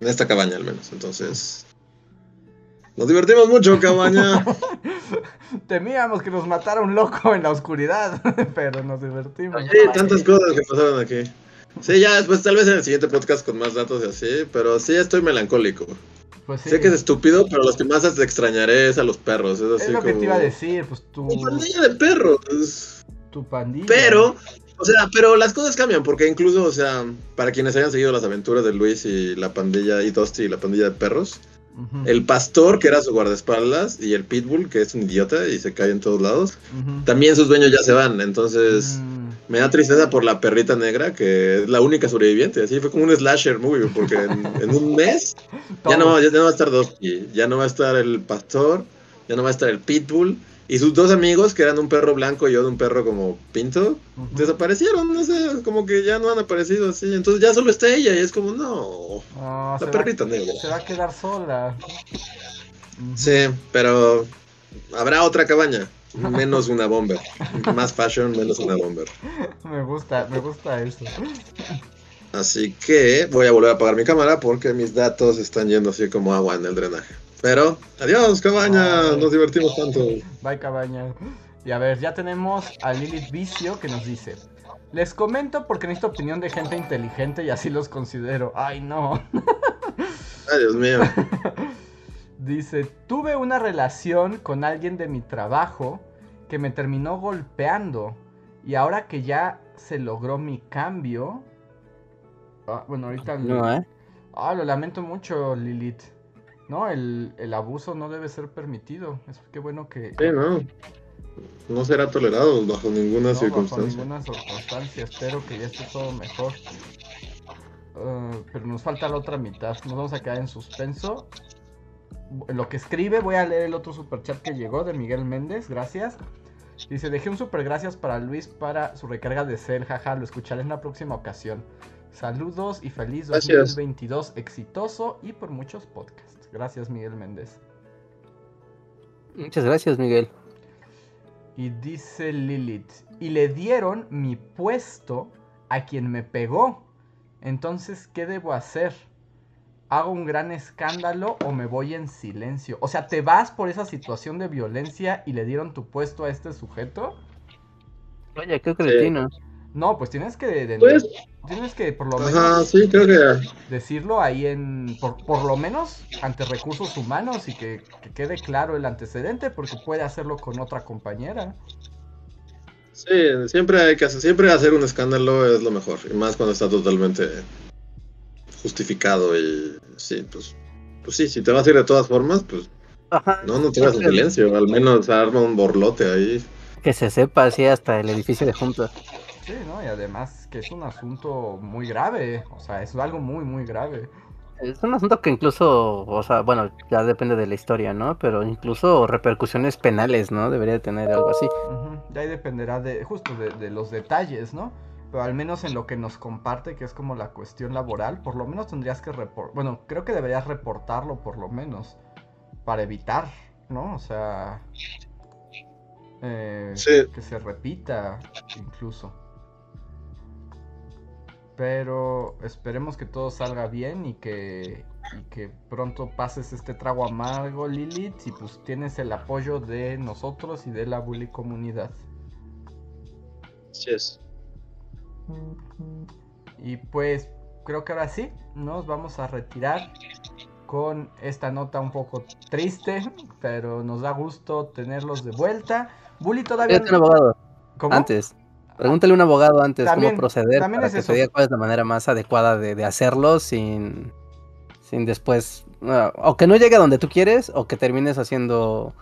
en esta cabaña al menos, entonces. Nos divertimos mucho, cabaña. Temíamos que nos matara un loco en la oscuridad, pero nos divertimos. Sí, tantas cosas que pasaron aquí. Sí, ya después tal vez en el siguiente podcast con más datos y así, pero sí estoy melancólico. Pues Sé que es estúpido, pero los que más te extrañaré es a los perros. Es, así es lo que te iba a decir, pues tu... Tu pandilla de perros. Tu pandilla. Pero o sea, pero las cosas cambian, porque incluso, o sea, para quienes hayan seguido las aventuras de Luis y la pandilla, y Dusty y la pandilla de perros, el pastor, que era su guardaespaldas, y el pitbull, que es un idiota y se cae en todos lados, también sus dueños ya se van. Entonces, mm. Me da tristeza por la perrita negra, que es la única sobreviviente. Así fue como un slasher movie, porque en, un mes ya no, ya no va a estar Dusty, ya no va a estar el pastor, ya no va a estar el pitbull y sus dos amigos, que eran un perro blanco y yo de un perro como pinto, desaparecieron, no sé, como que ya no han aparecido así. Entonces ya solo está ella y es como, no, la perrita negra. Se va a quedar sola. Sí, pero habrá otra cabaña, menos una bomber. Más fashion, menos una bomber. Me gusta, me gusta eso. Así que voy a volver a apagar mi cámara porque mis datos están yendo así como agua en el drenaje. Pero, adiós, cabaña, nos divertimos tanto. Bye, cabaña. Y a ver, ya tenemos a Lilith Vicio que nos dice: Les comento porque necesito opinión de gente inteligente y así los considero. Ay, no. Ay, Dios mío. dice: Tuve una relación con alguien de mi trabajo que me terminó golpeando. Y ahora que ya se logró mi cambio. Ah, bueno, ahorita. No, ¿eh? Ah, lo lamento mucho, Lilith. No, el, abuso no debe ser permitido. Es que bueno que. Sí, no. No será tolerado bajo ninguna circunstancia. Bajo ninguna circunstancia. Espero que ya esté todo mejor. Uh, pero nos falta la otra mitad. Nos vamos a quedar en suspenso. Lo que escribe, voy a leer el otro superchat que llegó de Miguel Méndez. Gracias. Dice: Dejé un super gracias para Luis para su recarga de cel. Jaja, lo escucharé en la próxima ocasión. Saludos y feliz 2022 exitoso y por muchos podcasts. Gracias, Miguel Méndez. Muchas gracias, Miguel. Y dice Lilith, y le dieron mi puesto a quien me pegó. Entonces, ¿qué debo hacer? ¿Hago un gran escándalo o me voy en silencio? O sea, ¿te vas por esa situación de violencia y le dieron tu puesto a este sujeto? Oye, qué cretino. No, pues tienes que... pues, tienes que por lo menos... sí, creo que... Decirlo ahí en... Por, lo menos ante recursos humanos y que, quede claro el antecedente porque puede hacerlo con otra compañera. Sí, siempre hay que hacer, siempre hacer un escándalo es lo mejor. Y más cuando está totalmente justificado y... Sí, pues... Pues sí, si te vas a ir de todas formas, pues... No, no te vas en silencio. Al menos arma un borlote ahí. Que se sepa así hasta el edificio de juntos. Sí, ¿no? Y además que es un asunto muy grave, o sea, es algo muy, muy grave. Es un asunto que incluso, o sea, bueno, ya depende de la historia, ¿no? Pero incluso repercusiones penales, ¿no? Debería tener algo así. Ya ahí dependerá de, justo de, los detalles, ¿no? Pero al menos en lo que nos comparte, que es como la cuestión laboral, por lo menos tendrías que reportar, bueno, creo que deberías reportarlo por lo menos, para evitar, ¿no? O sea, eh, que se repita incluso. Pero esperemos que todo salga bien y que, y que pronto pases este trago amargo, Lilith, y pues tienes el apoyo de nosotros y de la bully comunidad. Así es. Y pues creo que ahora sí, nos vamos a retirar con esta nota un poco triste, pero nos da gusto tenerlos de vuelta. Bully todavía... Pregúntale un abogado. Antes. Pregúntale a un abogado antes También- cómo proceder también para es que eso. te diga cuál es la manera más adecuada de, de hacerlo sin, sin después... o que no llegue a donde tú quieres o que termines haciendo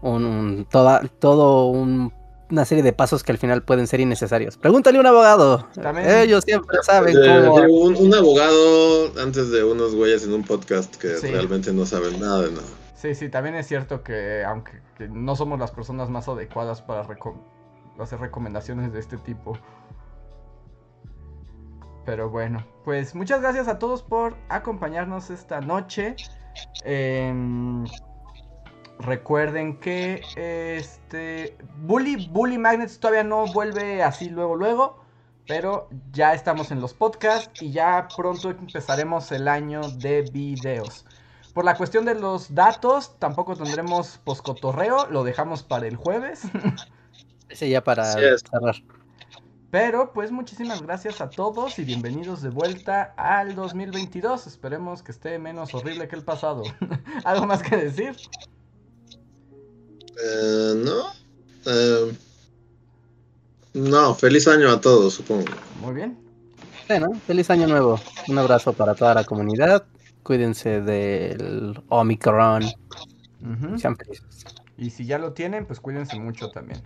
un, un- toda, todo un- una serie de pasos que al final pueden ser innecesarios. Pregúntale a un abogado. También- Ellos siempre saben Eh, cómo... un, un abogado antes de unos güeyes en un podcast que Sí. realmente no saben nada de nada. Sí, sí, también es cierto que aunque que no somos las personas más adecuadas para reco- hacer recomendaciones de este tipo. Pero bueno, pues muchas gracias a todos por acompañarnos esta noche. Em, recuerden que este Bully Bully Magnets todavía no vuelve así luego luego, pero ya estamos en los podcasts y ya pronto empezaremos el año de videos. Por la cuestión de los datos, tampoco tendremos poscotorreo, lo dejamos para el jueves. Ese ya para cerrar. Pero pues muchísimas gracias a todos y bienvenidos de vuelta al 2022. Esperemos que esté menos horrible que el pasado. ¿Algo más que decir? Eh, no. Eh, no, feliz año a todos, supongo. Muy bien. Bueno, feliz año nuevo. Un abrazo para toda la comunidad. Cuídense del Omicron. Sean felices. Y si ya lo tienen, pues cuídense mucho también.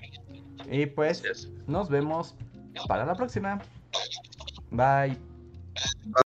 Y pues nos vemos para la próxima. Bye.